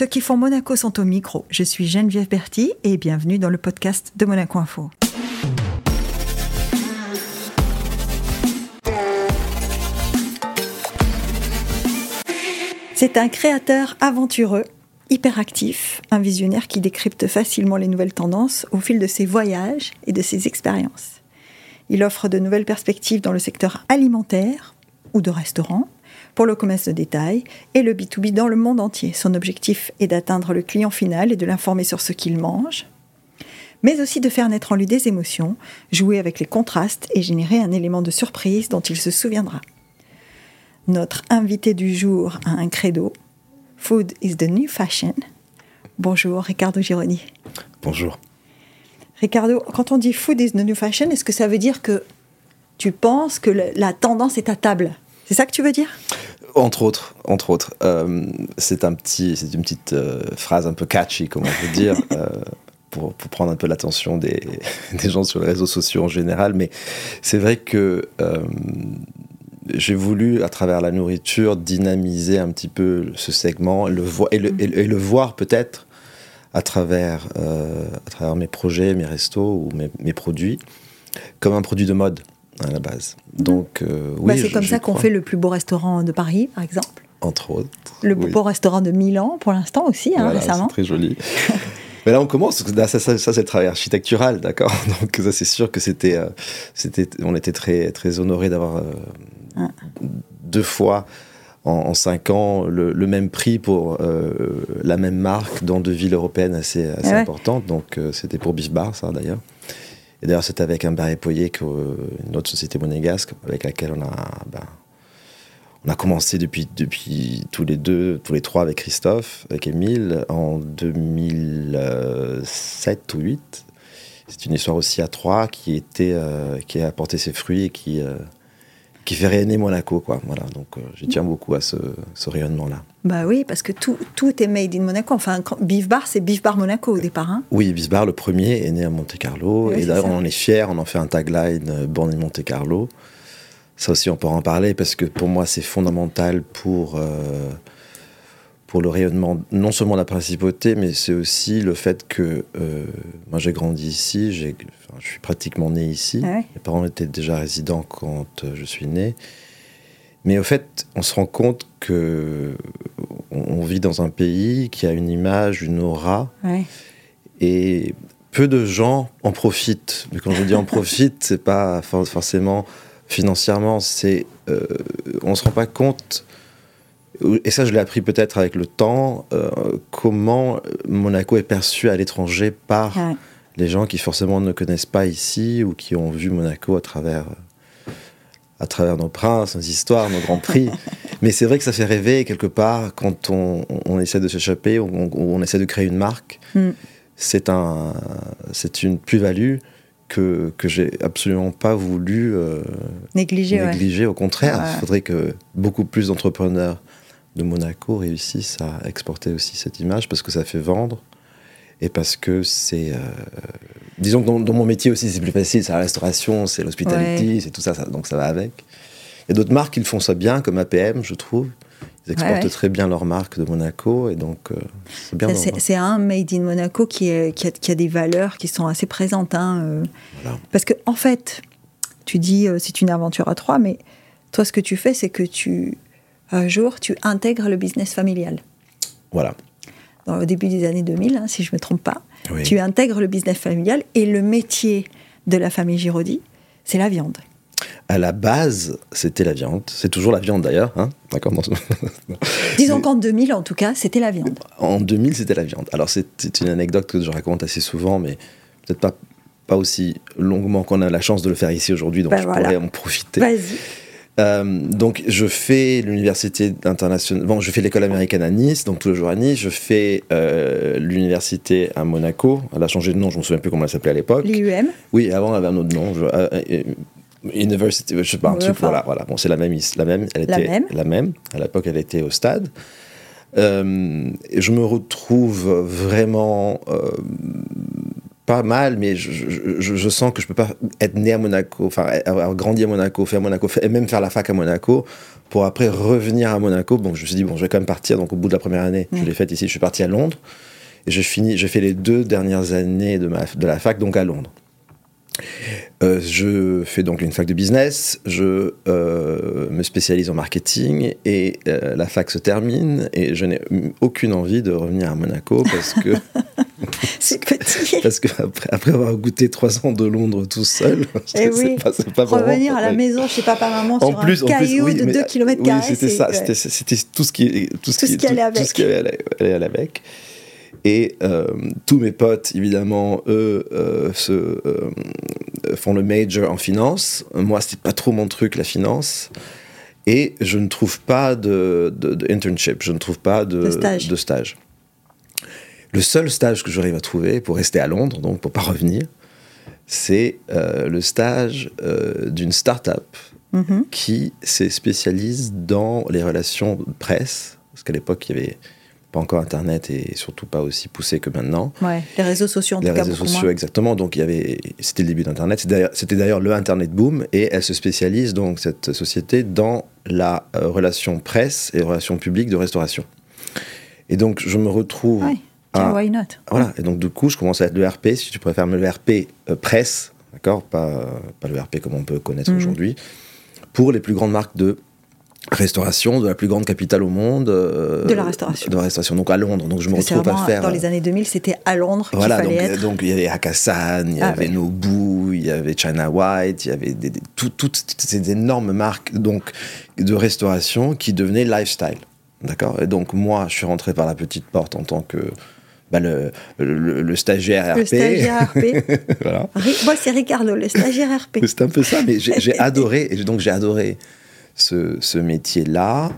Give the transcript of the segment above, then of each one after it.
Ceux qui font Monaco sont au micro. Je suis Geneviève Berti et bienvenue dans le podcast de Monaco Info. C'est un créateur aventureux, hyperactif, un visionnaire qui décrypte facilement les nouvelles tendances au fil de ses voyages et de ses expériences. Il offre de nouvelles perspectives dans le secteur alimentaire ou de restaurant, pour le commerce de détail et le B2B dans le monde entier. Son objectif est d'atteindre le client final et de l'informer sur ce qu'il mange, mais aussi de faire naître en lui des émotions, jouer avec les contrastes et générer un élément de surprise dont il se souviendra. Notre invité du jour a un credo Food is the new fashion. Bonjour Ricardo Gironi. Bonjour. Ricardo, quand on dit food is the new fashion, est-ce que ça veut dire que tu penses que la tendance est à table? C'est ça que tu veux dire? Entre autres, entre autres. Euh, c'est un petit, c'est une petite euh, phrase un peu catchy, comme on peut dire, euh, pour, pour, prendre un peu l'attention des, des, gens sur les réseaux sociaux en général. Mais c'est vrai que j'ai voulu, à travers la nourriture, dynamiser un petit peu ce segment le et, le, et, le voir peut-être à travers, à travers mes projets, mes restos ou mes, mes produits, comme un produit de mode à la base. Donc, euh, oui, bah, c'est comme ça qu'on fait le plus beau restaurant de Paris, par exemple. Entre autres. Le plus beau restaurant de Milan, pour l'instant aussi, hein, récemment. C'est très joli. Mais là, on commence. Ça, ça, c'est le travail architectural, d'accord. Donc, ça, c'est sûr que c'était, euh, c'était, on était très, très honorés d'avoir euh, deux fois en, cinq ans le, même prix pour la même marque dans deux villes européennes assez, assez importantes. Donc, c'était pour Beef Bar, ça, d'ailleurs. Et d'ailleurs, c'est avec un Barré Poyer, une autre société monégasque, avec laquelle on a, ben, on a commencé depuis, depuis tous les deux, tous les trois avec Christophe, avec Émile, en 2007 ou 2008. C'est une histoire aussi à trois qui, était, euh, qui a apporté ses fruits et qui, euh, qui fait rayonner Monaco. Quoi. Voilà, donc euh, je tiens beaucoup à ce, ce rayonnement-là. Bah oui, parce que tout, tout est made in Monaco. Enfin, Beef Bar, c'est Beef Bar Monaco au départ. Hein oui, Beef Bar, le premier, est né à Monte Carlo. et d'ailleurs, on en est fiers, on en fait un tagline euh, Born in Monte Carlo. Ça aussi, on pourra en parler parce que pour moi, c'est fondamental pour, euh, pour le rayonnement, non seulement la principauté, mais c'est aussi le fait que euh, moi, j'ai grandi ici, je suis pratiquement né ici. Ah Mes parents étaient déjà résidents quand je suis né. Mais au fait, on se rend compte que on vit dans un pays qui a une image, une aura, et peu de gens en profitent. Mais quand je dis en profite, c'est pas forcément financièrement, c'est euh, on se rend pas compte. Et ça, je l'ai appris peut-être avec le temps, euh, comment Monaco est perçu à l'étranger par les gens qui forcément ne connaissent pas ici ou qui ont vu Monaco à travers à travers nos princes, nos histoires, nos grands prix. Mais c'est vrai que ça fait rêver quelque part quand on, on essaie de s'échapper, ou on, on, essaie de créer une marque. Mm. C'est un, c'est une plus-value que, que j'ai absolument pas voulu euh, négliger. négliger. Au contraire, il faudrait que beaucoup plus d'entrepreneurs de Monaco réussissent à exporter aussi cette image parce que ça fait vendre et parce que c'est. Euh, disons que dans, mon métier aussi, c'est plus facile, c'est la restauration, c'est l'hospitality, c'est tout ça, donc ça va avec. Il y a d'autres marques qui le font ça bien, comme APM, je trouve. Ils exportent très bien leur marque de Monaco et donc euh, c'est bien. C'est un Made in Monaco qui, est, qui, a, qui, a, des valeurs qui sont assez présentes. Hein, euh. Parce que, en fait, tu dis c'est une aventure à trois, mais toi, ce que tu fais, c'est que tu, jour, tu intègres le business familial. Voilà au début des années 2000, hein, si je ne me trompe pas. Tu intègres le business familial et le métier de la famille Giraudy, c'est la viande. À la base, c'était la viande. C'est toujours la viande d'ailleurs. Hein D'accord. Disons qu'en 2000, en tout cas, c'était la viande. En 2000, c'était la viande. Alors, c'est une anecdote que je raconte assez souvent, mais peut-être pas, pas aussi longuement qu'on a la chance de le faire ici aujourd'hui, donc ben je pourrais en profiter. Vas-y. Euh, donc, je fais l'université internationale. Bon, je fais l'école américaine à Nice, donc tous les jours à Nice. Je fais euh, l'université à Monaco. Elle a changé de nom, je ne me souviens plus comment elle s'appelait à l'époque. L'IUM Oui, avant, elle avait un autre nom. Je, euh, University, je sais pas, un truc, voilà, voilà. Bon, c'est la même, la même. Elle la était même. la même. À l'époque, elle était au stade. je me retrouve vraiment pas mal, mais je, sens que je peux pas être né à Monaco, enfin avoir grandi à Monaco, faire Monaco, et même faire la fac à Monaco, pour après revenir à Monaco. Bon, je me suis dit bon, je vais quand même partir. Donc au bout de la première année, je l'ai faite ici. Je suis parti à Londres et j'ai fini, j'ai fait les deux dernières années de ma de la fac donc à Londres. Euh, je fais donc une fac de business, je euh, me spécialise en marketing et euh, la fac se termine et je n'ai aucune envie de revenir à Monaco parce que c'est petit. parce que après, avoir goûté trois ans de Londres tout seul, eh oui. pas, pas revenir à la maison chez papa maman sur un caillou de 2 km Oui, c'était ça, c'était tout ce qui tout ce qui, allait avec. Tout ce qui allait avec. Et euh, tous mes potes, évidemment, eux, euh, se, euh, font le major en finance. Moi, c'était pas trop mon truc, la finance. Et je ne trouve pas de, de, internship, je ne trouve pas de, de, stage. Le seul stage que j'arrive à trouver pour rester à Londres, donc pour pas revenir, c'est le stage d'une start-up mm-hmm. qui se spécialise dans les relations presse. Parce qu'à l'époque, il y avait pas encore Internet et surtout pas aussi poussé que maintenant. Ouais, les réseaux sociaux en les tout cas. Les réseaux sociaux, exactement. Donc il y avait, c'était le début d'Internet. C'était d'ailleurs le Internet boom et elle se spécialise donc cette société dans la euh, relation presse et relation publique de restauration. Et donc je me retrouve. Ouais. À, why not? Voilà. Et donc du coup, je commence à être le RP, si tu préfères, le RP euh, presse, d'accord, pas pas le RP comme on peut connaître mhm. aujourd'hui, pour les plus grandes marques de restauration de la plus grande capitale au monde. Euh, de la restauration. De la restauration, donc à Londres. Donc je me retrouve à faire. Dans les années 2000, c'était à Londres voilà, qu'il fallait donc, être. donc il y avait Hakkasan, il y ah avait Nobu, il y avait China White, il y avait toutes ces énormes marques donc, de restauration qui devenaient lifestyle. D'accord? Et donc moi, je suis rentré par la petite porte en tant que. Bah, le, le, stagiaire RP. Le stagiaire RP. voilà. Moi, c'est Ricardo, le stagiaire RP. C'est un peu ça, mais j'ai adoré, et donc j'ai adoré ce, métier-là.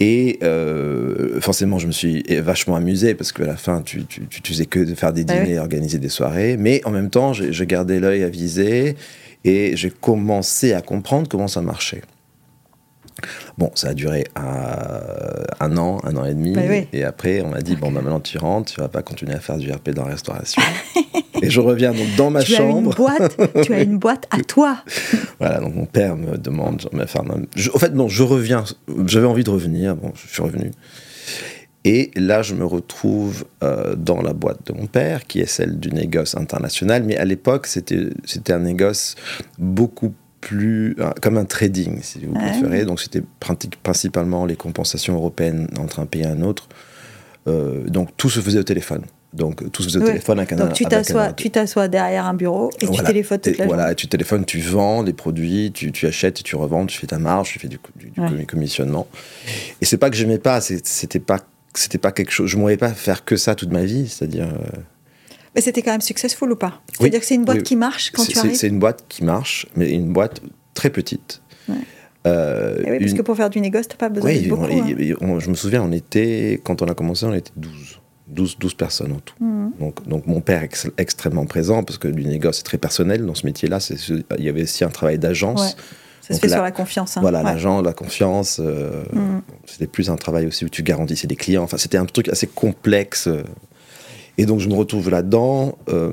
Et euh, forcément, je me suis vachement amusé parce qu'à la fin, tu, tu, tu, faisais que de faire des ah dîners, organiser des soirées. Mais en même temps, j'ai gardé l'œil avisé et j'ai commencé à comprendre comment ça marchait. Bon, ça a duré un, an, un an et demi. Bah et après, on m'a dit, bon, bah, maintenant tu rentres, tu vas pas continuer à faire du RP dans la restauration. et je reviens donc dans ma tu chambre. As une boîte, tu as une boîte à toi. voilà, donc mon père me demande, enfin, je, en fait, non, je reviens, j'avais envie de revenir, bon, je suis revenu. Et là, je me retrouve euh, dans la boîte de mon père, qui est celle du négoce international. Mais à l'époque, c'était un négoce beaucoup plus euh, comme un trading, si vous préférez. Donc c'était principalement les compensations européennes entre un pays et un autre. Euh, donc tout se faisait au téléphone. Donc tout se faisait au téléphone avec un Donc tu t'assois, tu t'assois derrière un bureau et tu téléphones toute la Voilà, tu téléphones, tu vends des produits, tu, tu, achètes tu revends, tu fais ta marge, tu fais du, du, commissionnement. Et c'est pas que j'aimais pas, c'était pas c'était pas quelque chose. Je ne pas faire que ça toute ma vie, c'est-à-dire. Euh, mais c'était quand même successful ou pas? C'est-à-dire que c'est une boîte qui marche quand tu arrives? C'est une boîte qui marche, mais une boîte très petite. Euh, oui, parce que pour faire du négoce, tu n'as pas besoin de beaucoup. Hein. je me souviens, on était, quand on a commencé, on était 12. 12, 12 personnes en tout. Mhm. Donc, donc mon père est extrêmement présent parce que du négoce est très personnel dans ce métier-là. Il y avait aussi un travail d'agence. Ça se fait sur la confiance. Hein. Voilà, l'agent, la confiance. Euh, mhm. C'était plus un travail aussi où tu garantissais les clients. Enfin, c'était un truc assez complexe. Et donc je me retrouve là-dedans euh,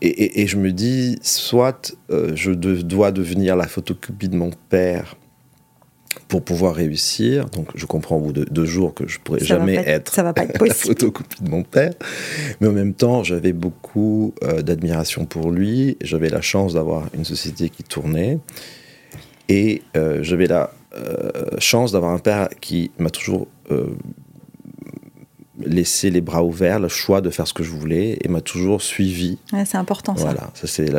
et, je me dis, soit euh, je dois devenir la photocopie de mon père pour pouvoir réussir. Donc je comprends au bout de deux jours que je pourrais jamais être, ça va pas être la photocopie de mon père. Mais en même temps, j'avais beaucoup euh, d'admiration pour lui. J'avais la chance d'avoir une société qui tournait. Et j'avais la chance d'avoir un père qui m'a toujours laissé les bras ouverts, le choix de faire ce que je voulais et m'a toujours suivi. c'est important ça. Voilà,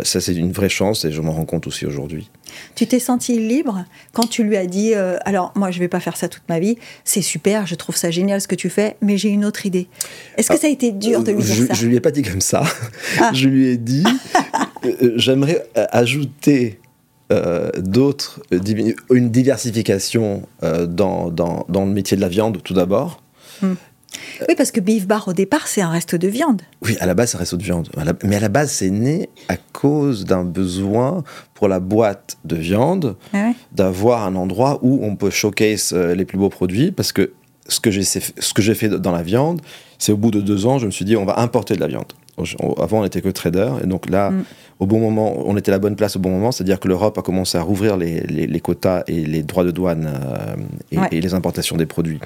ça c'est une vraie chance et je m'en rends compte aussi aujourd'hui. Tu t'es senti libre quand tu lui as dit euh, alors moi je vais pas faire ça toute ma vie, c'est super, je trouve ça génial ce que tu fais, mais j'ai une autre idée. Est-ce que ça a été dur de lui dire je, ça Je lui ai pas dit comme ça. Ah. je lui ai dit euh, j'aimerais ajouter euh, d'autres, une diversification dans, dans, dans, le métier de la viande tout d'abord. Hmm. Oui, parce que Beef Bar, au départ, c'est un resto de viande. Oui, à la base, c'est un resto de viande. Mais à la base, c'est né à cause d'un besoin pour la boîte de viande ah d'avoir un endroit où on peut showcase euh, les plus beaux produits. Parce que ce que j'ai fait dans la viande, c'est au bout de deux ans, je me suis dit, on va importer de la viande. avant, on n'était que trader. Et donc là, mm. au bon moment, on était à la bonne place au bon moment. C'est-à-dire que l'Europe a commencé à rouvrir les, les, quotas et les droits de douane euh, et, les importations des produits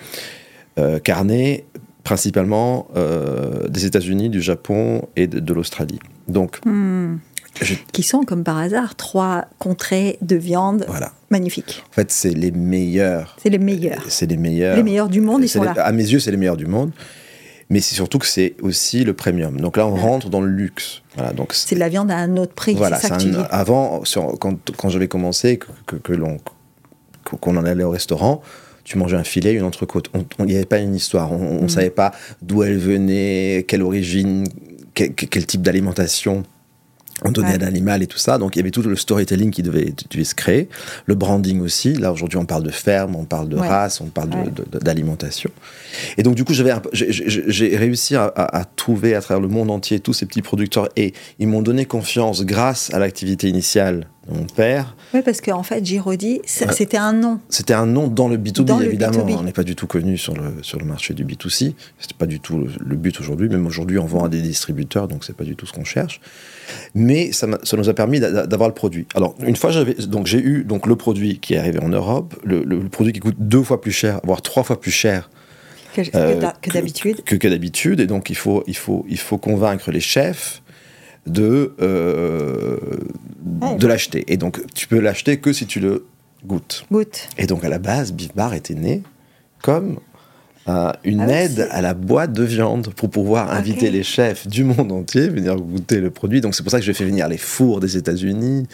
euh, carnés, principalement euh, des États-Unis, du Japon et de, l'Australie. Donc. Mm. Qui sont, comme par hasard, trois contrées de viande voilà. magnifiques. En fait, c'est les meilleurs. C'est les meilleurs. C'est les meilleurs. Les meilleurs du monde, ils sont là. À mes yeux, c'est les meilleurs du monde mais c'est surtout que c'est aussi le premium. Donc là, on rentre dans le luxe. Voilà, donc c'est de la viande à un autre prix. Voilà, ça que avant, quand, quand j'avais commencé, que, que, l'on qu'on en allait au restaurant, tu mangeais un filet, une entrecôte. Il n'y avait pas une histoire. On ne mm. savait pas d'où elle venait, quelle origine, quel type d'alimentation on donnait à l'animal et tout ça. Donc il y avait tout le storytelling qui devait, se créer, le branding aussi. Là aujourd'hui on parle de ferme, on parle de race, on parle d'alimentation. Et donc du coup j'ai réussi à, trouver à travers le monde entier tous ces petits producteurs et ils m'ont donné confiance grâce à l'activité initiale mon père. Oui parce qu'en fait Giraudy c'était un nom. C'était un nom dans le B2B évidemment. On n'est pas du tout connu sur le, sur le marché du B2C. C'était pas du tout le, but aujourd'hui. Même aujourd'hui on vend à des distributeurs donc c'est pas du tout ce qu'on cherche mais ça, ça nous a permis d'avoir le produit. Alors, une fois, j'avais, donc j'ai eu donc le produit qui est arrivé en Europe, le, produit qui coûte deux fois plus cher, voire trois fois plus cher que, euh, d'habitude. Que, que d'habitude, et donc il faut, il, faut, il faut convaincre les chefs de, euh, de l'acheter. Et donc, tu peux l'acheter que si tu le goûtes. Goûte. Et donc, à la base, Beef Bar était né comme une ah aide à la boîte de viande pour pouvoir inviter les chefs du monde entier venir goûter le produit. Donc c'est pour ça que j'ai fait venir les fours des États-Unis.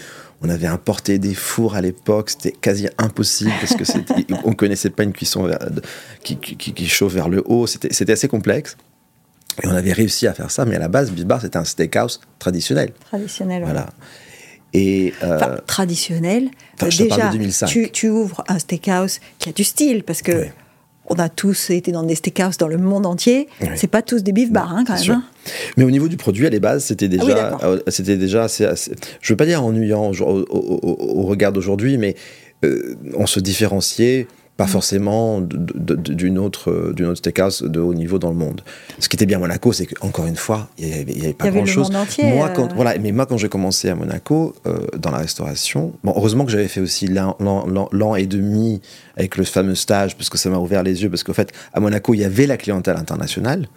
On avait importé des fours à l'époque, c'était quasi impossible parce que on connaissait pas une cuisson qui, qui, chauffe vers le haut. C'était assez complexe. Et on avait réussi à faire ça, mais à la base, Bisbar, c'était un steakhouse traditionnel. Traditionnel, Voilà. Et euh, traditionnel. déjà, tu, tu, ouvres un steakhouse qui a du style, parce que on a tous été dans des steakhouse dans le monde entier. C'est pas tous des beef bars, hein, quand même. Hein. Mais au niveau du produit, à les bases, c'était ah déjà, euh, c'était déjà assez, je veux pas dire ennuyant au, regard d'aujourd'hui, mais euh, on se différenciait pas forcément d'une autre, d'une autre steakhouse de haut niveau dans le monde. Ce qui était bien à Monaco, c'est qu'encore une fois, il n'y avait, pas grand-chose. Moi, quand, euh. voilà, mais moi, quand j'ai commencé à Monaco, euh, dans la restauration, bon, heureusement que j'avais fait aussi l'an et demi avec le fameux stage, parce que ça m'a ouvert les yeux, parce qu'en fait, à Monaco, il y avait la clientèle internationale.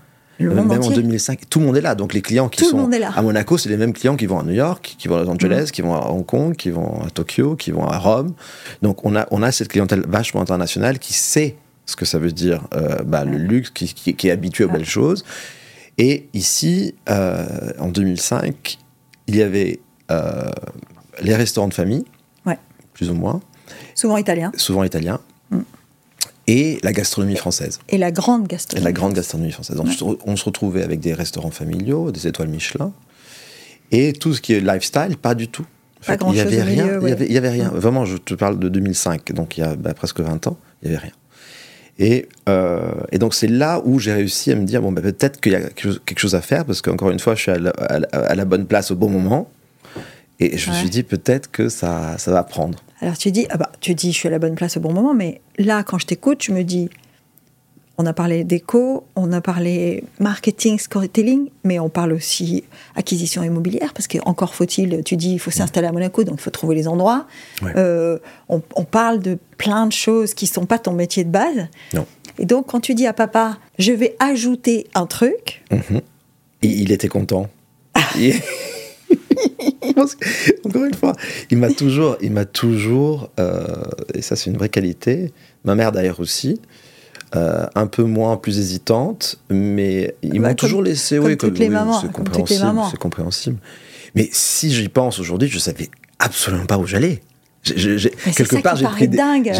Même en 2005, tout le monde est là. Donc les clients qui sont à Monaco, c'est les mêmes clients qui vont à New York, qui vont à Los Angeles, mm. qui vont à Hong Kong, qui vont à Tokyo, qui vont à Rome. Donc on a, on a cette clientèle vachement internationale qui sait ce que ça veut dire euh, bah, le luxe, qui, est habitué aux belles choses. Et ici, euh, en 2005, il y avait euh, les restaurants de famille, plus ou moins. Souvent italiens. Souvent italiens et la gastronomie française. Et la grande gastronomie. Et la grande gastronomie française. on se retrouvait avec des restaurants familiaux, des étoiles Michelin, et tout ce qui est lifestyle, pas du tout. pas il n'y avait, y avait, rien. Vraiment, je te parle de 2005, donc il y a bah, presque 20 ans, il n'y avait rien. Et, euh, et, donc c'est là où j'ai réussi à me dire bon bah, peut-être qu'il y a quelque chose à faire parce qu'encore une fois je suis à la, bonne place au bon moment et je me suis dit peut-être que ça, ça va prendre. Alors tu dis, ah bah, tu dis, je suis à la bonne place au bon moment, mais là, quand je t'écoute, je me dis, on a parlé d'éco, on a parlé marketing, storytelling, mais on parle aussi acquisition immobilière, parce qu'encore faut-il, tu dis, il faut s'installer à Monaco, donc il faut trouver les endroits. Euh, on, parle de plein de choses qui ne sont pas ton métier de base. Non. Et donc, quand tu dis à papa, je vais ajouter un truc. Mhm. il était content. Encore une fois, il m'a toujours, il m'a toujours, euh, et ça c'est une vraie qualité. Ma mère d'ailleurs aussi, euh, un peu moins, plus hésitante, mais il bah, m'a toujours laissé. Comme oui, toutes les mamans. C'est compréhensible. C'est compréhensible. Mais si j'y pense aujourd'hui, je savais absolument pas où j'allais quelque part, j'ai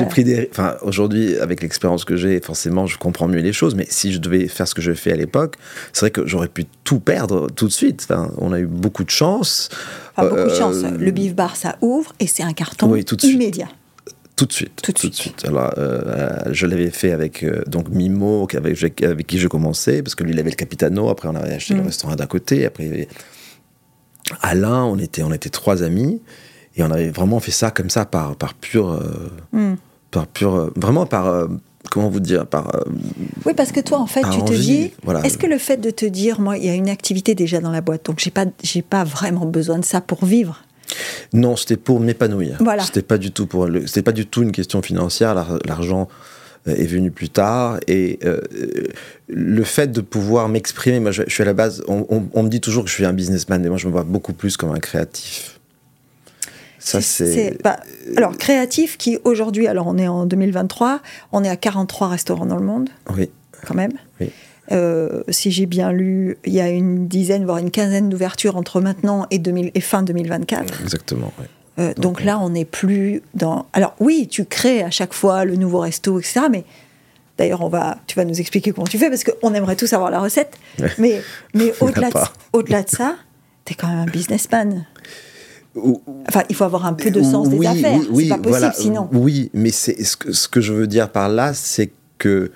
pris, des. Enfin, aujourd'hui, avec l'expérience que j'ai, forcément, je comprends mieux les choses. Mais si je devais faire ce que je fais à l'époque, c'est vrai que j'aurais pu tout perdre tout de suite. Enfin, on a eu beaucoup de chance. beaucoup de euh, chance. Le beef bar, ça ouvre et c'est un carton immédiat. Tout de suite. Tout de suite. Alors, euh, je l'avais fait avec euh, donc Mimo, avec, avec, qui je commençais, parce que lui, il avait le Capitano. Après, on avait acheté le mm. restaurant d'à côté. Après, il y avait Alain. On était, on était trois amis. Et on avait vraiment fait ça comme ça, par, par pur. Euh, hmm. Par pur. Euh, vraiment par. Euh, comment vous dire par oui parce que toi en fait tu te dis est-ce que le fait de te dire moi il y a une activité déjà dans la boîte donc j'ai pas j'ai pas vraiment besoin de ça pour vivre? Non c'était pour m'épanouir voilà. c'était pas du tout pour c'était pas du tout une question financière l'argent est venu plus tard et le fait de pouvoir m'exprimer moi je, suis à la base on, on, me dit toujours que je suis un businessman mais moi je me vois beaucoup plus comme un créatif ça, c'est. alors, créatif qui aujourd'hui, alors on est en 2023, on est à 43 restaurants dans le monde. Oui. Quand même. Oui. Euh, si j'ai bien lu, il y a une dizaine, voire une quinzaine d'ouvertures entre maintenant et, 2000, et fin 2024. Exactement. Oui. Euh, donc, là, on n'est plus dans. Alors oui, tu crées à chaque fois le nouveau resto, etc. Mais d'ailleurs, on va, tu vas nous expliquer comment tu fais parce qu'on aimerait tous avoir la recette. Mais, mais au-delà de, au de ça, tu es quand même un businessman. Enfin, il faut avoir un peu de sens des affaires. Oui, c'est pas possible sinon. Oui, mais c'est ce que, ce que je veux dire par là, c'est que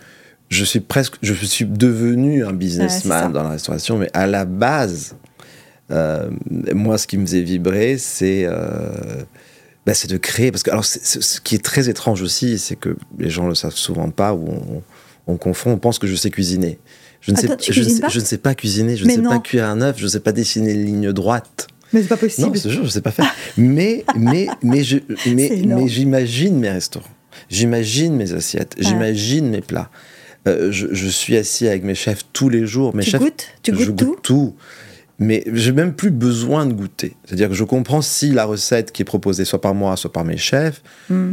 je suis presque, je suis devenu un businessman dans la restauration, mais à la base, euh, moi, ce qui me faisait vibrer, c'est euh, bah, de créer. Parce que alors, ce qui est très étrange aussi, c'est que les gens le savent souvent pas ou on, confond, on pense que je sais cuisiner. Je ne, sais, je, je ne sais pas cuisiner, je ne sais pas cuire un œuf, je ne sais pas dessiner une ligne droite. Mais c'est pas possible. Non, ce jour, je sais pas faire. mais, mais, mais, je, mais, mais j'imagine mes restaurants. J'imagine mes assiettes. J'imagine mes plats. Euh, je, je, suis assis avec mes chefs tous les jours. Mes tu chefs, goûtes? Tu goûtes je goûte tout, Mais j'ai même plus besoin de goûter. C'est-à-dire que je comprends si la recette qui est proposée soit par moi, soit par mes chefs, hmm.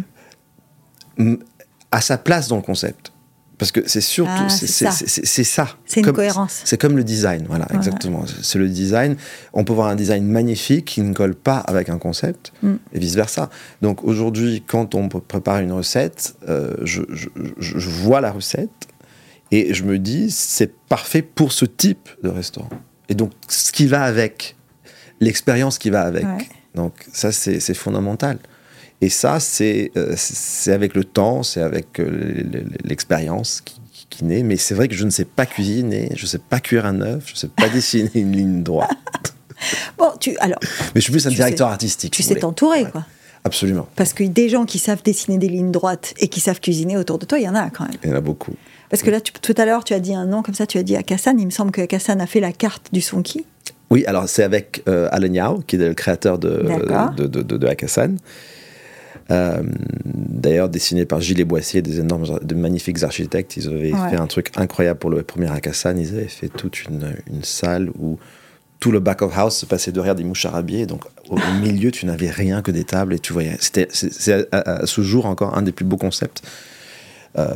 a sa place dans le concept. Parce que c'est surtout, ah, c'est ça. C'est une cohérence. C'est comme le design, voilà, exactement. C'est le design. On peut voir un design magnifique qui ne colle pas avec un concept, mm. et vice-versa. Donc aujourd'hui, quand on prépare une recette, euh, je, je, vois la recette et je me dis, c'est parfait pour ce type de restaurant. Et donc, ce qui va avec, l'expérience qui va avec. Donc ça, c'est fondamental. Et ça, euh, c'est avec le temps, c'est avec euh, l'expérience qui, qui, naît. Mais c'est vrai que je ne sais pas cuisiner, je ne sais pas cuire un œuf, je ne sais pas dessiner une ligne droite. bon, tu, alors, Mais je suis plus un directeur artistique. Tu sais t'entourer, quoi. Absolument. Parce que des gens qui savent dessiner des lignes droites et qui savent cuisiner autour de toi, il y en a quand même. Il y en a beaucoup. Parce que là, tout à l'heure, tu as dit un nom comme ça, tu as dit Akassan. Il me semble que Akassan a fait la carte du sonki. Oui, alors c'est avec euh, Alan Yao, qui est le créateur de, de, de, de, de Akassan. Euh, d'ailleurs, dessiné par Gilles Boissier, des énormes, de magnifiques architectes. Ils avaient fait un truc incroyable pour le premier Akassan. Ils avaient fait toute une, une, salle où tout le back of house se passait derrière des moucharabiers. Donc, au, milieu, tu n'avais rien que des tables et tu voyais. C'était, c'est à, ce jour encore un des plus beaux concepts. Euh,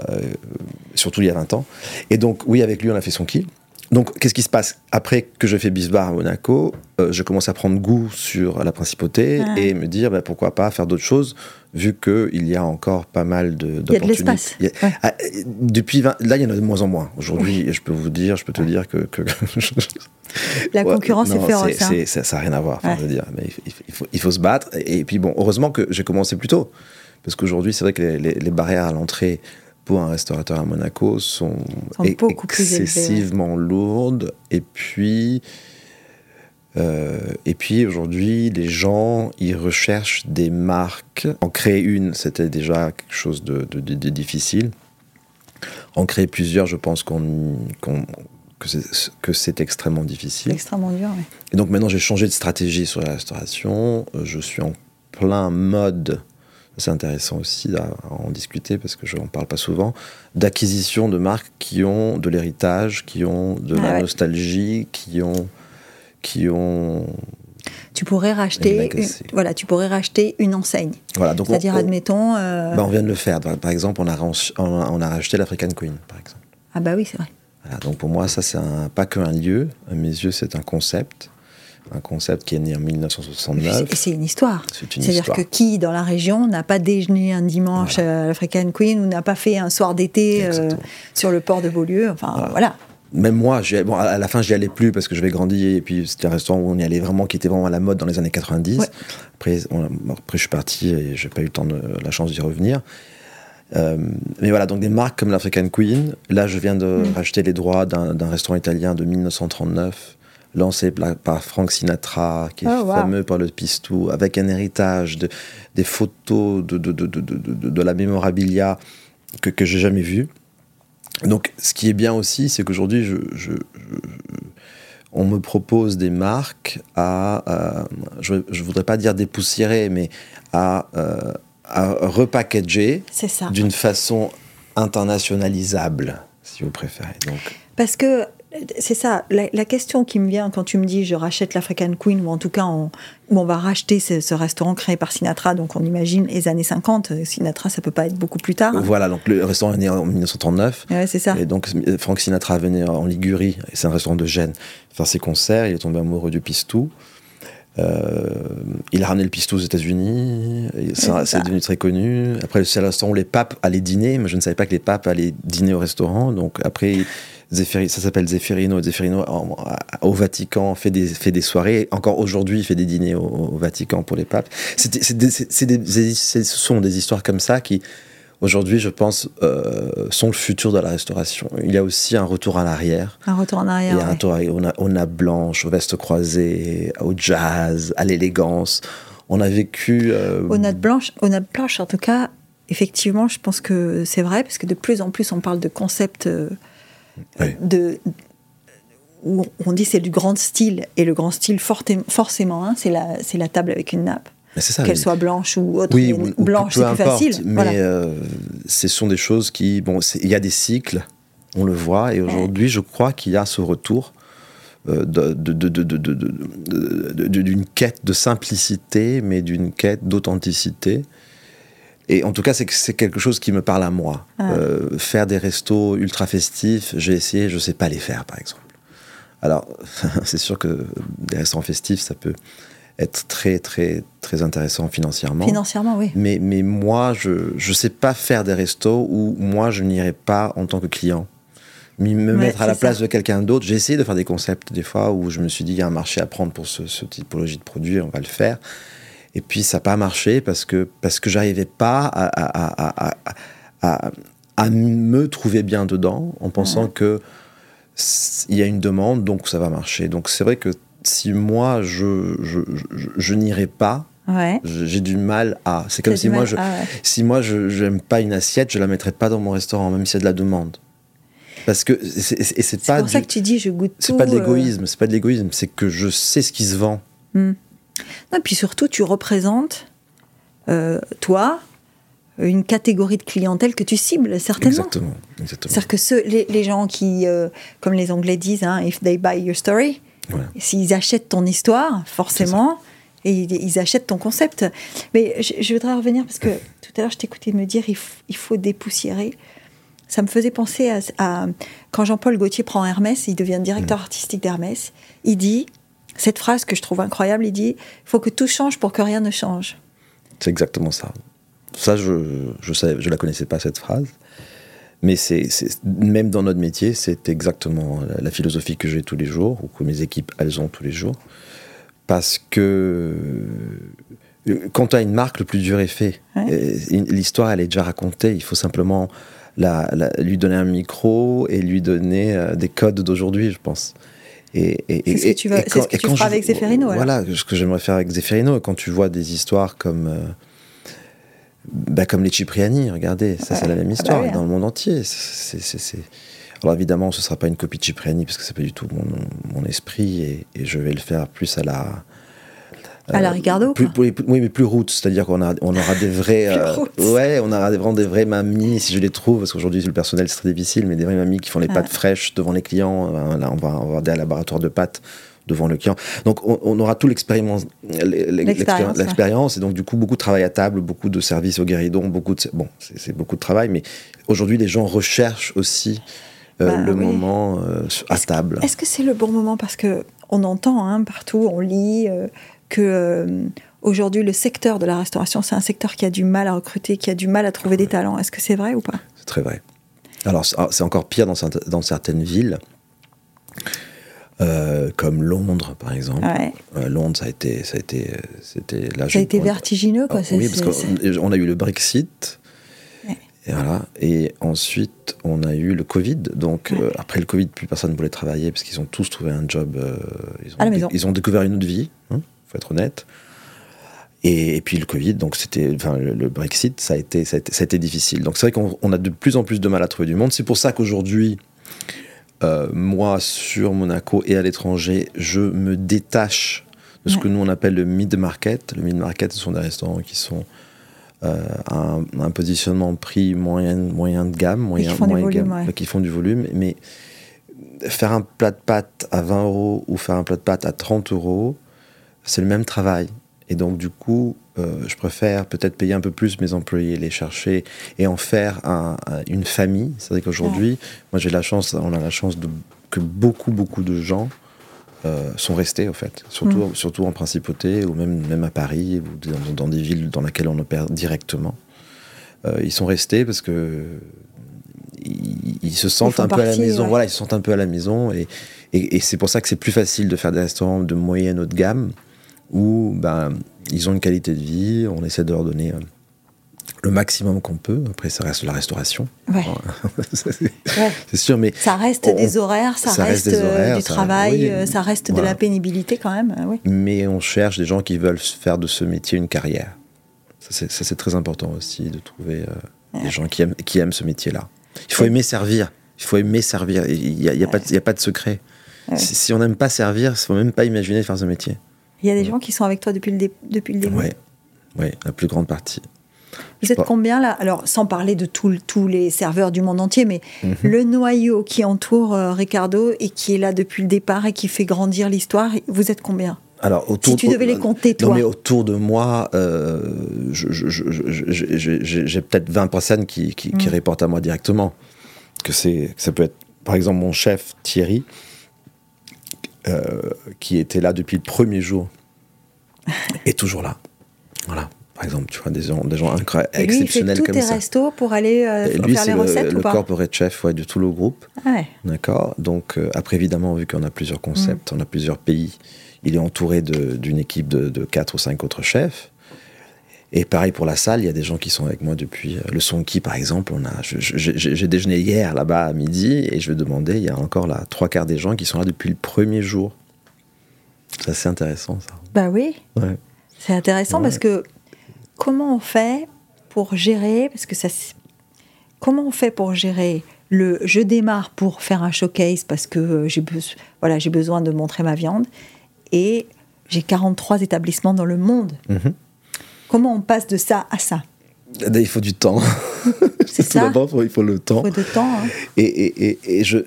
surtout il y a 20 ans. Et donc, oui, avec lui, on a fait son kill. Donc, qu'est-ce qui se passe? Après que je fais Bisbar à Monaco, euh, je commence à prendre goût sur la principauté et me dire bah, pourquoi pas faire d'autres choses, vu qu'il y a encore pas mal d'opportunités. Il y a de l'espace. Ah, depuis là, il y en a de moins en moins. Aujourd'hui, je peux vous dire, je peux te dire que. la concurrence est féroce. Hein. ça n'a rien à voir. dire, mais il, faut, il, faut, se battre. Et, puis, bon, heureusement que j'ai commencé plus tôt. Parce qu'aujourd'hui, c'est vrai que les barrières à l'entrée pour un restaurateur à Monaco sont, excessivement lourdes. Et puis, euh, et puis aujourd'hui, les gens, ils recherchent des marques. En créer une, c'était déjà quelque chose de, difficile. En créer plusieurs, je pense qu'on, que c'est extrêmement difficile. Extrêmement dur, oui. Et donc maintenant, j'ai changé de stratégie sur la restauration. Je suis en plein mode c'est intéressant aussi à, en discuter parce que je n'en parle pas souvent, d'acquisition de marques qui ont de l'héritage, qui ont de la ah nostalgie, qui ont, qui ont tu pourrais racheter une, voilà tu pourrais racheter une enseigne. Voilà donc c'est-à-dire admettons euh, bah, on vient de le faire. Par exemple on a on a racheté l'African Queen par exemple. Ah bah oui c'est vrai. Donc pour moi ça c'est pas qu'un lieu. À mes yeux c'est un concept. Un concept qui est né en 1969. C'est une histoire. C'est-à-dire que qui, dans la région, n'a pas déjeuné un dimanche à l'African Queen ou n'a pas fait un soir d'été euh, sur le port de Beaulieu? Enfin, voilà. Même moi, bon, à la fin, j'y allais plus parce que je vais grandir et puis c'était un restaurant où on y allait vraiment, qui était vraiment à la mode dans les années 90. Après, après, je suis parti et j'ai pas eu le temps de, la chance d'y revenir. Euh, mais voilà, donc des marques comme l'African Queen. Là, je viens de mm. racheter les droits d'un restaurant italien de 1939 lancé par Frank Sinatra, qui est oh, fameux par le pistou, avec un héritage de, des photos de, de, de, de la mémorabilia que, que j'ai jamais vu. Donc, ce qui est bien aussi, c'est qu'aujourd'hui, je, on me propose des marques à, je ne voudrais pas dire dépoussiérer, mais à, euh, à repackager d'une façon internationalisable, si vous préférez. Donc. Parce que c'est ça, la, question qui me vient quand tu me dis je rachète l'African Queen, ou en tout cas on, on va racheter ce, restaurant créé par Sinatra, donc on imagine les années 50, Sinatra ça peut pas être beaucoup plus tard. Voilà, donc le restaurant est né en 1939. Ouais, c'est ça. Et donc Frank Sinatra venait en Ligurie, c'est un restaurant de Gênes, faire ses concerts, il est tombé amoureux du pistou. Euh, il a ramené le pistou aux États-Unis, c'est devenu très connu. Après, c'est l'instant où les papes allaient dîner, mais je ne savais pas que les papes allaient dîner au restaurant. Donc après, ça s'appelle Zeffirino. Zeffirino, au Vatican, fait des, fait des soirées. Encore aujourd'hui, il fait des dîners au, Vatican pour les papes. ce sont des histoires comme ça qui, aujourd'hui, je pense, euh, sont le futur de la restauration. Il y a aussi un retour en arrière. Un retour en arrière. Il y a un retour au, nappe blanche, aux vestes croisées, au jazz, à l'élégance. On a vécu. Euh, aux nappes blanches, aux nappes blanches, en tout cas, effectivement, je pense que c'est vrai, parce que de plus en plus, on parle de concepts. Euh, de, où on dit c'est du grand style, et le grand style, forcément, hein, c'est la, la table avec une nappe. Qu'elle soit blanche ou autre. Oui, blanche, c'est plus facile. Mais euh, ce sont des choses qui. Bon, il y a des cycles, on le voit, et aujourd'hui, je crois qu'il y a ce retour euh, d'une quête de simplicité, mais d'une quête d'authenticité. Et en tout cas, c'est quelque chose qui me parle à moi. Euh, faire des restos ultra festifs, j'ai essayé, je ne sais pas les faire, par exemple. Alors, c'est sûr que des restaurants festifs, ça peut être très, très, très intéressant financièrement. Financièrement, oui. Mais, mais moi, je ne sais pas faire des restos où moi, je n'irai pas en tant que client. Me mettre à la place de quelqu'un d'autre. J'ai essayé de faire des concepts des fois où je me suis dit, il y a un marché à prendre pour ce, ce typologie de produit, on va le faire. Et puis ça n'a pas marché parce que, parce que j'arrivais pas à, à, à, me trouver bien dedans en pensant que il y a une demande, donc ça va marcher. Donc c'est vrai que si moi je, je, je, n'irai pas, j'ai du mal à. C'est comme si moi, je, si moi je n'aime pas une assiette, je la mettrais pas dans mon restaurant, même s'il y a de la demande. Parce que c'est pas. C'est pour ça que tu dis je goûte C'est pas de euh. l'égoïsme, c'est pas de l'égoïsme, c'est que je sais ce qui se vend. Hmm. Et puis surtout, tu représentes, euh, toi, une catégorie de clientèle que tu cibles, certainement. Exactement. C'est-à-dire que ceux, les, gens qui, euh, comme les Anglais disent, hein, if they buy your story, s'ils achètent ton histoire, forcément, et ils, achètent ton concept. Mais je, voudrais revenir parce que tout à l'heure, je t'écoutais me dire il, faut dépoussiérer. Ça me faisait penser à, quand Jean-Paul Gaultier prend Hermès, il devient directeur mm. artistique d'Hermès. Il dit cette phrase que je trouve incroyable, il dit il faut que tout change pour que rien ne change. C'est exactement ça. Ça, je je la connaissais pas cette phrase, mais c'est même dans notre métier, c'est exactement la, philosophie que j'ai tous les jours ou que mes équipes elles ont tous les jours, parce que euh, quand tu as une marque, le plus dur est fait. L'histoire, elle est déjà racontée. Il faut simplement la, lui donner un micro et lui donner euh, des codes d'aujourd'hui, je pense. Et, et, c'est ce que tu, vas, ce que tu feras avec Zeffirino. Voilà, ce que j'aimerais faire avec Zeffirino. Quand tu vois des histoires comme, euh, bah, comme les Cipriani, regardez, ça c'est la même ah bah histoire dans le monde entier. C'est, Alors évidemment, ce ne sera pas une copie de Cipriani parce que c'est pas du tout mon, mon esprit et, je vais le faire plus à la à la Ricardo Oui, mais plus route, c'est-à-dire qu'on on aura des vrais. euh, ouais, on aura vraiment des vraies mamies, si je les trouve, parce qu'aujourd'hui, le personnel, c'est très difficile, mais des vraies mamies qui font les pâtes fraîches devant les clients. Euh, là, on va avoir des laboratoires de pâtes devant le client. Donc, on, aura tout l'expérience, l'expérience, et donc, du coup, beaucoup de travail à table, beaucoup de services au guéridon, beaucoup de. Bon, c'est beaucoup de travail, mais aujourd'hui, les gens recherchent aussi. Euh, bah le moment euh, à table. Est-ce que c'est le bon moment? Parce que on entend hein, partout, on lit, que euh, aujourd'hui le secteur de la restauration, c'est un secteur qui a du mal à recruter, qui a du mal à trouver des talents. Est-ce que c'est vrai ou pas? C'est très vrai. Alors c'est encore pire dans, dans certaines villes. Euh, comme Londres, par exemple. Euh, Londres, ça a été, ça a été, c'était là. Ça a été vertigineux, quoi. Ah, oui, parce qu'on a eu le Brexit. Et voilà. Et ensuite, on a eu le Covid. Donc, après le Covid, plus personne ne voulait travailler parce qu'ils ont tous trouvé un job. ils, ont ils, ont découvert une autre vie. Hein faut être honnête. Et, puis le Covid, donc c'était, enfin, le, Brexit, ça a, été, ça, a été, difficile. Donc c'est vrai qu'on a de plus en plus de mal à trouver du monde. C'est pour ça qu'aujourd'hui, euh, moi, sur Monaco et à l'étranger, je me détache de ce que nous on appelle le mid-market. Le mid-market, ce sont des restaurants qui sont euh, un, un, positionnement prix moyen, moyen de gamme, moyen, qui font, moyen gamme, qui font du volume. Mais faire un plat de pâtes à 20 euros ou faire un plat de pâtes à 30 euros, c'est le même travail. Et donc, du coup, euh, je préfère peut-être payer un peu plus mes employés, les chercher et en faire une famille. C'est vrai qu'aujourd'hui, moi, j'ai la chance, on a la chance de, que beaucoup, beaucoup de gens euh, sont restés, en fait. Surtout, mm. surtout en principauté ou même, même à Paris ou dans, des villes dans lesquelles on opère directement. Euh, ils sont restés parce que ils, se sentent un peu à la maison. Voilà, ils se sentent un peu à la maison et, et c'est pour ça que c'est plus facile de faire des restaurants de moyenne haut de gamme où ben, ils ont une qualité de vie, on essaie de leur donner euh, le maximum qu'on peut. Après, ça reste la restauration. Ouais. c'est sûr, mais. Ça reste des horaires, ça, reste, euh, du travail, euh, ça reste de la pénibilité quand même. Oui. Mais on cherche des gens qui veulent faire de ce métier une carrière. Ça, c'est très important aussi de trouver des gens qui aiment, qui aiment ce métier-là. Il faut aimer servir. Il faut aimer servir. Il n'y a, y a, pas, a pas de secret. Si, si, on n'aime pas servir, il ne faut même pas imaginer faire ce métier. Il y a des gens qui sont avec toi depuis le, depuis le début Oui, ouais, la plus grande partie. Vous êtes combien là? Alors, sans parler de tous les serveurs du monde entier, mais mhm. le noyau qui entoure euh, Ricardo et qui est là depuis le départ et qui fait grandir l'histoire, vous êtes combien? Alors, autour, si tu devais les compter, toi. Non, mais autour de moi, euh, j'ai peut-être 20 personnes qui, qui, qui, mm. à moi directement. Que, que ça peut être, par exemple, mon chef Thierry, euh, qui était là depuis le premier jour, est toujours là. Voilà. Par exemple, tu vois, des gens, des gens incroyables, exceptionnels il fait tous tes restos pour aller euh, lui, faire les recettes le, ou pas corporate chef ouais, de tout le groupe. Ah ouais. D'accord. Donc, euh, après, évidemment, vu qu'on a plusieurs concepts, mm. on a plusieurs pays, il est entouré d'une équipe de, de 4 ou 5 autres chefs. Et pareil pour la salle, il y a des gens qui sont avec moi depuis euh, le Sonki, par exemple. On a, j'ai déjeuné hier là-bas à midi et je vais demander, il y a encore là trois quarts des gens qui sont là depuis le premier jour. C'est assez intéressant ça. Bah oui. Ouais. C'est intéressant parce que comment on fait pour gérer, parce que ça, comment on fait pour gérer le, je démarre pour faire un showcase parce que j'ai voilà, j'ai besoin de montrer ma viande et j'ai 43 établissements dans le monde. Mm-hmm. Comment on passe de ça à ça Il faut du temps. C'est ça. il faut le temps. Il faut du temps. Hein. Et, et, et, je,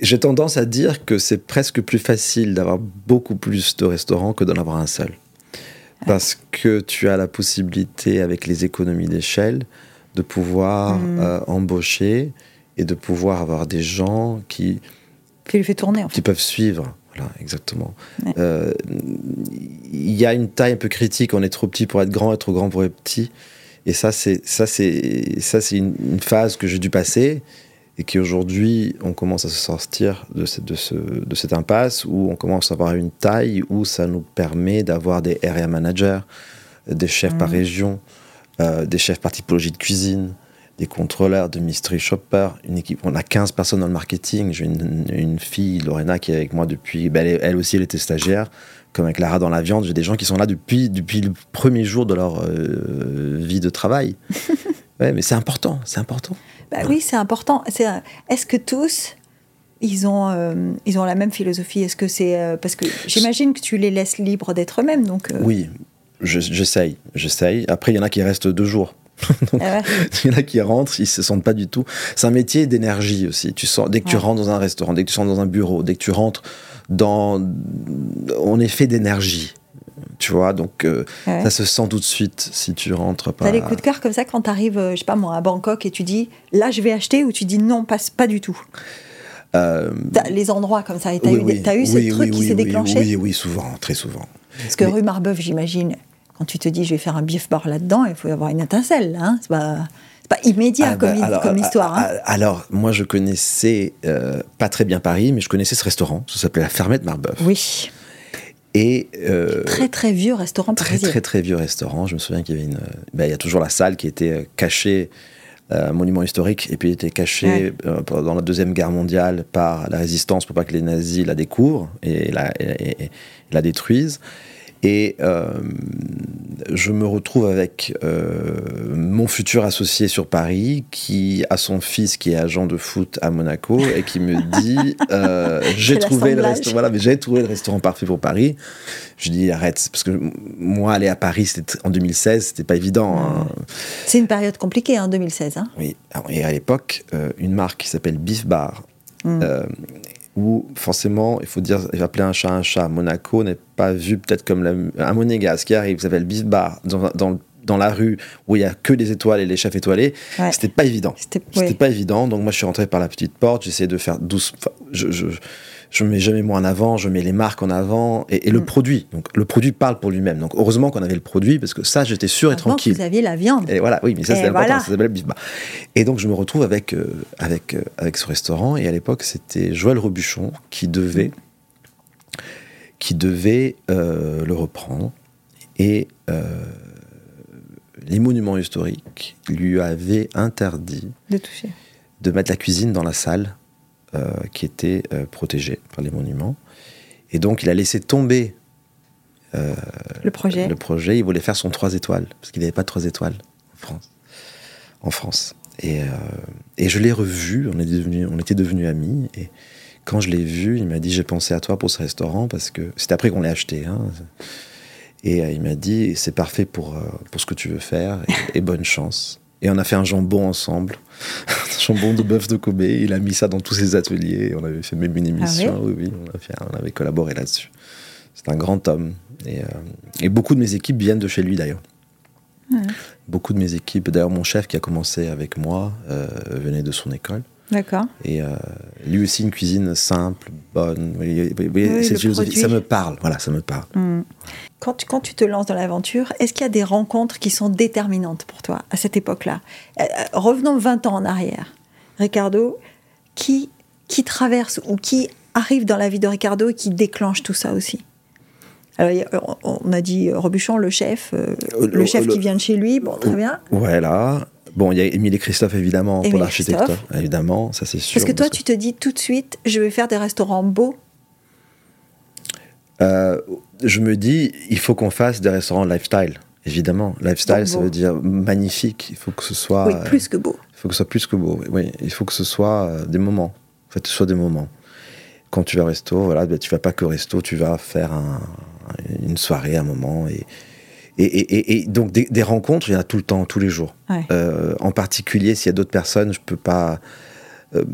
j'ai tendance à dire que c'est presque plus facile d'avoir beaucoup plus de restaurants que d'en avoir un seul. Parce que tu as la possibilité, avec les économies d'échelle, de pouvoir mm. euh, embaucher et de pouvoir avoir des gens qui. Qui fait tourner, en fait. Qui peuvent suivre. Voilà, exactement. Euh, il y a une taille un peu critique. On est trop petit pour être grand et trop grand pour être petit. Et ça, c'est ça, c'est ça, c'est une, phase que j'ai dû passer et qui aujourd'hui, on commence à se sortir de, cette, de, ce, de cette impasse où on commence à avoir une taille où ça nous permet d'avoir des area managers, des chefs par mmh. région, euh, des chefs par typologie de cuisine, des contrôleurs, de mystery shopper, une équipe. On a 15 personnes dans le marketing. J'ai une, fille, Lorena, qui est avec moi depuis. Ben, elle, aussi, elle était stagiaire, comme avec Lara dans la viande. J'ai des gens qui sont là depuis, depuis le premier jour de leur euh, vie de travail. ouais, mais c'est important, c'est important. Bah oui, c'est important. Est-ce que tous ils ont, euh, ils ont la même philosophie? Est-ce que c'est euh, parce que j'imagine que tu les laisses libres d'être eux-mêmes, donc. Oui, j'essaye, j'essaye. Après, il y en a qui restent deux jours. Ah il y en a qui rentrent, ils se sentent pas du tout. C'est un métier d'énergie aussi. Tu sens, dès que tu rentres dans un restaurant, dès que tu rentres dans un bureau, dès que tu rentres dans. On est fait d'énergie. Tu vois, donc euh, ça se sent tout de suite si tu rentres pas. T'as des coups de cœur comme ça quand tu arrives, euh, je sais pas moi, à Bangkok et tu dis là je vais acheter ou tu dis non, passe pas du tout? Euh... Les endroits comme ça, t'as eu, as eu ce truc qui s'est déclenché? Oui, oui, souvent, très souvent. Parce que rue Marbeuf, j'imagine, quand tu te dis je vais faire un bif bar là-dedans, il faut y avoir une étincelle. Hein c'est pas, pas immédiat ah comme, comme, histoire. Hein. alors, moi, je connaissais euh, pas très bien Paris, mais je connaissais ce restaurant. Ça s'appelait la Fermette Marbeuf. Oui. Et euh, très très vieux restaurant très très très vieux restaurant. Je me souviens qu'il y avait une, ben, il y a toujours la salle qui était euh, cachée, un monument historique, et puis était caché pendant la deuxième guerre mondiale par la résistance pour pas que les nazis la découvrent et la, et la détruisent. Et euh, je me retrouve avec euh, mon futur associé sur Paris qui a son fils qui est agent de foot à Monaco et qui me dit euh, j'ai trouvé le restaurant voilà mais j'ai trouvé le restaurant parfait pour Paris. Je dis arrête parce que moi aller à Paris c'était en 2016 c'était pas évident. Hein. C'est une période compliquée en 2016. Hein oui et à l'époque une marque qui s'appelle Beef Bar. Mm où forcément, il faut dire, il va appeler un chat un chat. Monaco n'est pas vu peut-être comme la, un monégasque qui arrive, vous avez le beef bar dans, dans, dans, la rue où il y a que des étoiles et les chefs étoilés. C'était pas évident. C'était pas évident. Donc moi, je suis rentré par la petite porte, j'essayais de faire douce. Je, je, je mets jamais moi en avant, je mets les marques en avant et, le mm. produit. Donc le produit parle pour lui-même. Donc heureusement qu'on avait le produit parce que ça, j'étais sûr et tranquille. Vous aviez la viande. Et voilà, oui, mais ça c'est important, ça s'appelle Bifba. Et donc je me retrouve avec euh, avec euh, avec ce restaurant et à l'époque c'était Joël Rebuchon qui devait qui devait euh, le reprendre et les monuments historiques lui avaient interdit de toucher, de mettre la cuisine dans la salle qui était euh, protégé par les monuments. Et donc, il a laissé tomber euh, le projet. Le projet. Il voulait faire son trois étoiles, parce qu'il n'avait pas de trois étoiles en France. En France. Et, et je l'ai revu, on, est devenu, on était devenus amis. Et quand je l'ai vu, il m'a dit J'ai pensé à toi pour ce restaurant, parce que c'est après qu'on l'a acheté. Hein. Et il m'a dit C'est parfait pour, pour ce que tu veux faire, et bonne chance. Et on a fait un jambon ensemble. un jambon de bœuf de Kobe. Il a mis ça dans tous ses ateliers. On avait fait même une émission. Ah oui, oui, on, avait collaboré là-dessus. C'est un grand homme. Et, euh, et, beaucoup de mes équipes viennent de chez lui d'ailleurs. Beaucoup de mes équipes, d'ailleurs mon chef qui a commencé avec moi, euh, venait de son école. D'accord. Et euh, lui aussi, une cuisine simple, bonne. ça me parle. Voilà, ça me parle. Hmm. Quand, tu, quand tu te lances dans l'aventure, est-ce qu'il y a des rencontres qui sont déterminantes pour toi à cette époque-là? Euh, euh, Revenons 20 ans en arrière. Ricardo, qui, qui traverse ou qui arrive dans la vie de Ricardo et qui déclenche tout ça aussi? Alors, on a dit Robuchon, le chef, le, chef qui vient de chez lui, bon, très bien. Voilà. Bon, il y a Émile et Christophe évidemment pour l'architecture, évidemment, ça c'est sûr. Parce que toi, tu te dis tout de suite, je vais faire des restaurants beaux. Euh, je me dis, il faut qu'on fasse des restaurants lifestyle, évidemment. Lifestyle, ça veut dire magnifique. Il faut que ce soit. Oui, plus que beau. Il faut que ce soit plus que beau. Oui, il faut que ce soit euh, des moments. En fait, ce soit des moments. Quand tu vas au resto, voilà, ben, tu vas pas que au resto, tu vas faire une soirée, un moment et et, donc des, rencontres, il y en a tout le temps, tous les jours. Euh, en particulier, s'il y a d'autres personnes, je peux pas. Euh,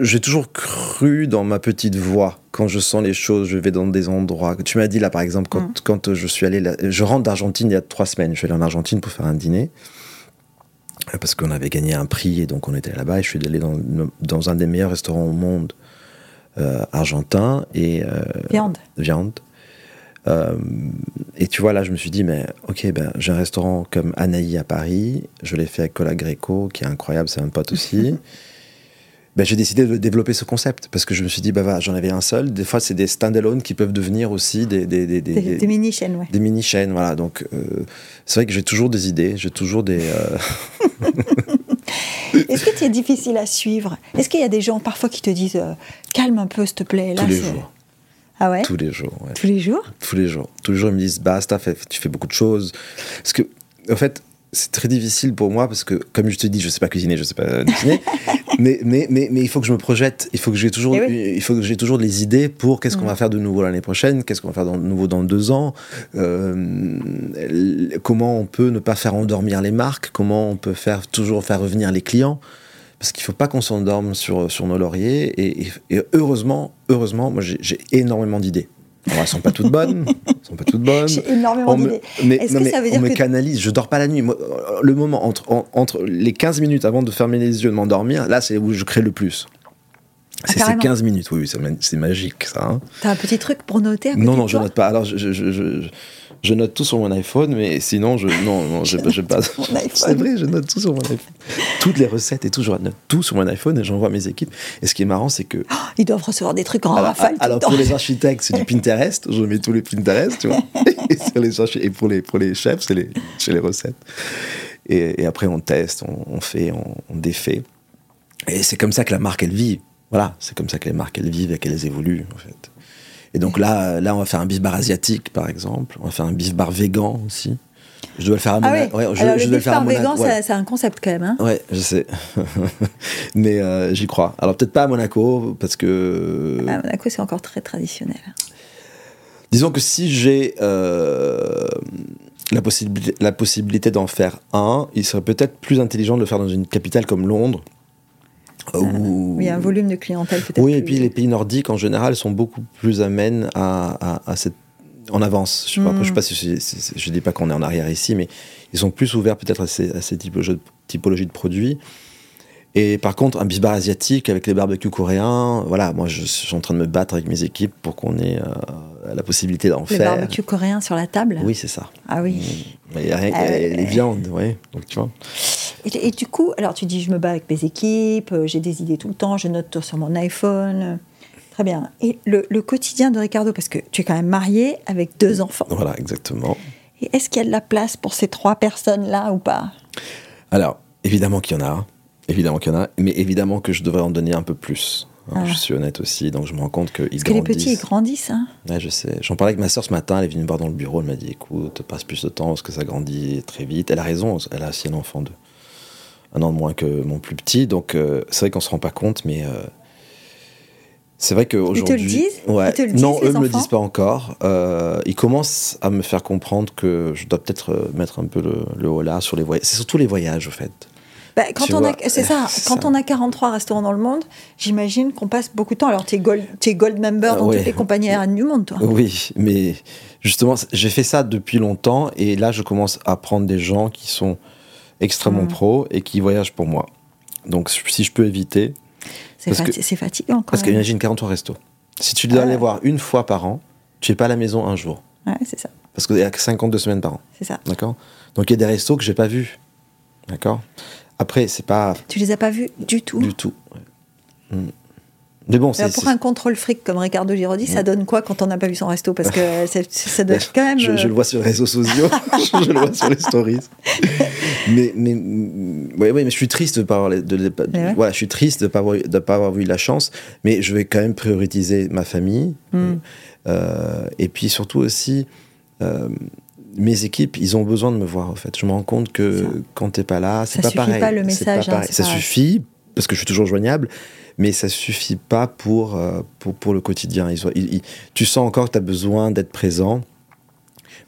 j'ai toujours cru dans ma petite voix. Quand je sens les choses, je vais dans des endroits. Tu m'as dit là, par exemple, quand, mm. quand je suis allé, je rentre d'Argentine il y a trois semaines. Je suis allé en Argentine pour faire un dîner parce qu'on avait gagné un prix et donc on était là-bas. Et je suis allé dans, dans un des meilleurs restaurants au monde euh, argentin et viande. Viande. Euh, et tu vois, là, je me suis dit, mais ok, ben, j'ai un restaurant comme Anaï à Paris, je l'ai fait avec Cola Greco, qui est incroyable, c'est un pote aussi. ben, j'ai décidé de développer ce concept parce que je me suis dit, bah, j'en avais un seul. Des fois, c'est des stand-alone qui peuvent devenir aussi des, des, des, des, mini-chaînes. Ouais. Des mini-chaînes, voilà. Donc, euh, c'est vrai que j'ai toujours des idées, j'ai toujours des. Euh, Est-ce que c'est difficile à suivre? Est-ce qu'il y a des gens parfois qui te disent, calme un peu, s'il te plaît? Là, Tous les jours. Ah ouais Tous les jours. Tous les jours Tous les jours. Tous les jours, ils me disent Basta, tu fais beaucoup de choses. Parce que, en fait, c'est très difficile pour moi parce que, comme je te dis, je ne sais pas cuisiner, je ne sais pas dessiner, mais, mais, mais, mais, il faut que je me projette. Il faut que j'ai toujours, eh il faut que j'ai toujours des idées pour qu'est-ce qu'on mm. va faire de nouveau l'année prochaine, qu'est-ce qu'on va faire de nouveau dans deux ans, euh, comment on peut ne pas faire endormir les marques, comment on peut faire toujours faire revenir les clients parce qu'il ne faut pas qu'on s'endorme sur, sur nos lauriers. Et, heureusement, heureusement, moi j'ai énormément d'idées. elles ne sont pas toutes bonnes. elles sont pas toutes bonnes. J'ai énormément d'idées. Mais, Est-ce que ça veut dire on me canalise. Je dors pas la nuit. le moment entre, entre les 15 minutes avant de fermer les yeux, de m'endormir, là, c'est où je crée le plus. Ah, c'est ces 15 minutes, oui, c'est magique ça. Hein. T'as un petit truc pour noter à Non, non, je note pas. Alors, je, je note tout sur mon iPhone, mais sinon, je, non, non, je, je pas. C'est vrai, je note tout sur mon iPhone. Toutes les recettes et tout, je note tout sur mon iPhone et j'envoie mes équipes. Et ce qui est marrant, c'est que. Oh, ils doivent recevoir des trucs en rafale. Alors, pour les architectes, c'est du Pinterest. Je mets tous les Pinterest, tu vois. et, les et pour les, pour les chefs, c'est les, les recettes. Et, et, après, on teste, on, fait, on, on défait. Et c'est comme ça que la marque, elle vit. Voilà, c'est comme ça que les marques, elles vivent et qu'elles évoluent, en fait. Et donc là, là, on va faire un beef bar asiatique, par exemple. On va faire un beef bar vegan aussi. Je dois le faire à Monaco. Ah ouais. je, Alors, le beef bar vegan, c'est un concept quand même. Hein ouais, je sais. Mais euh, j'y crois. Alors peut-être pas à Monaco, parce que. À Monaco, c'est encore très traditionnel. Disons que si j'ai euh, la possibilité d'en faire un, il serait peut-être plus intelligent de le faire dans une capitale comme Londres. Euh, où... Il y a un volume de clientèle peut-être. Oui, et puis les pays nordiques en général sont beaucoup plus amènes à, à, cette en avance. Je ne sais, pas si je, dis pas qu'on est en arrière ici, mais ils sont plus ouverts peut-être à ces, à ces typologies de produits. Et par contre, un bisbar asiatique avec les barbecues coréens, voilà, moi je suis en train de me battre avec mes équipes pour qu'on ait euh, la possibilité d'en faire. Les barbecues coréens sur la table? Oui, c'est ça. Ah oui. Mmh. Il y a rien, euh, les viandes, oui. Donc tu vois. Et, du coup, alors tu dis, je me bats avec mes équipes, euh, j'ai des idées tout le temps, je note sur mon iPhone. Très bien. Et le, le, quotidien de Ricardo, parce que tu es quand même marié avec deux enfants. Voilà, exactement. Et est-ce qu'il y a de la place pour ces trois personnes-là ou pas? Alors, évidemment qu'il y en a. Évidemment qu'il y en a, mais évidemment que je devrais en donner un peu plus. Hein, ah. Je suis honnête aussi, donc je me rends compte qu'ils grandissent. Parce que les petits, ils grandissent. Hein ouais, je sais. J'en parlais avec ma soeur ce matin, elle est venue me voir dans le bureau, elle m'a dit écoute, passe plus de temps parce que ça grandit très vite. Elle a raison, elle a aussi un enfant de un an de moins que mon plus petit, donc euh, c'est vrai qu'on se rend pas compte, mais. Euh, c'est vrai qu'aujourd'hui. Ils te le disent? Ouais. te le Non, eux ne me le disent pas encore. Euh, ils commencent à me faire comprendre que je dois peut-être mettre un peu le, le haut là sur les voyages. C'est surtout les voyages, au fait. Bah, quand on a, c'est ça. Quand on a 43 restaurants dans le monde, j'imagine qu'on passe beaucoup de temps. Alors, tu es gold, es gold member dans toutes les compagnies aériennes du monde, toi. Oui, mais justement, j'ai fait ça depuis longtemps et là, je commence à prendre des gens qui sont extrêmement mm. pros et qui voyagent pour moi. Donc, si je peux éviter. C'est fatigant, quand Parce qu'imagine 43 restos. Si tu dois aller voir une fois par an, tu n'es pas à la maison un jour. Ouais, c'est ça. Parce qu'il y a 52 semaines par an. C'est ça. D'accord? Donc, il y a des restos que j'ai pas vus. D'accord? Après, c'est pas. Tu les as pas vus du tout Du tout. Hmm. Mais bon, c'est. Pour un contrôle fric comme Ricardo Girodi, ça hmm. donne quoi quand on n'a pas vu son resto Parce que ça doit quand même. Je, le vois sur les réseaux sociaux, je le vois sur les stories. mais, mais, ouais, ouais, mais je suis triste de pas avoir, de, voilà, je suis triste de pas avoir, de pas avoir eu la chance, mais je vais quand même prioriser ma famille. Hmm. Euh, et puis surtout aussi. Euh, mes équipes, ils ont besoin de me voir, en fait. Je me rends compte que quand t'es pas là, c'est pas pareil. Ça suffit pas le message. Hein, ça suffit, parce que je suis toujours joignable, mais ça suffit pas pour, euh, pour, pour, le quotidien. tu sens encore que tu as besoin d'être présent,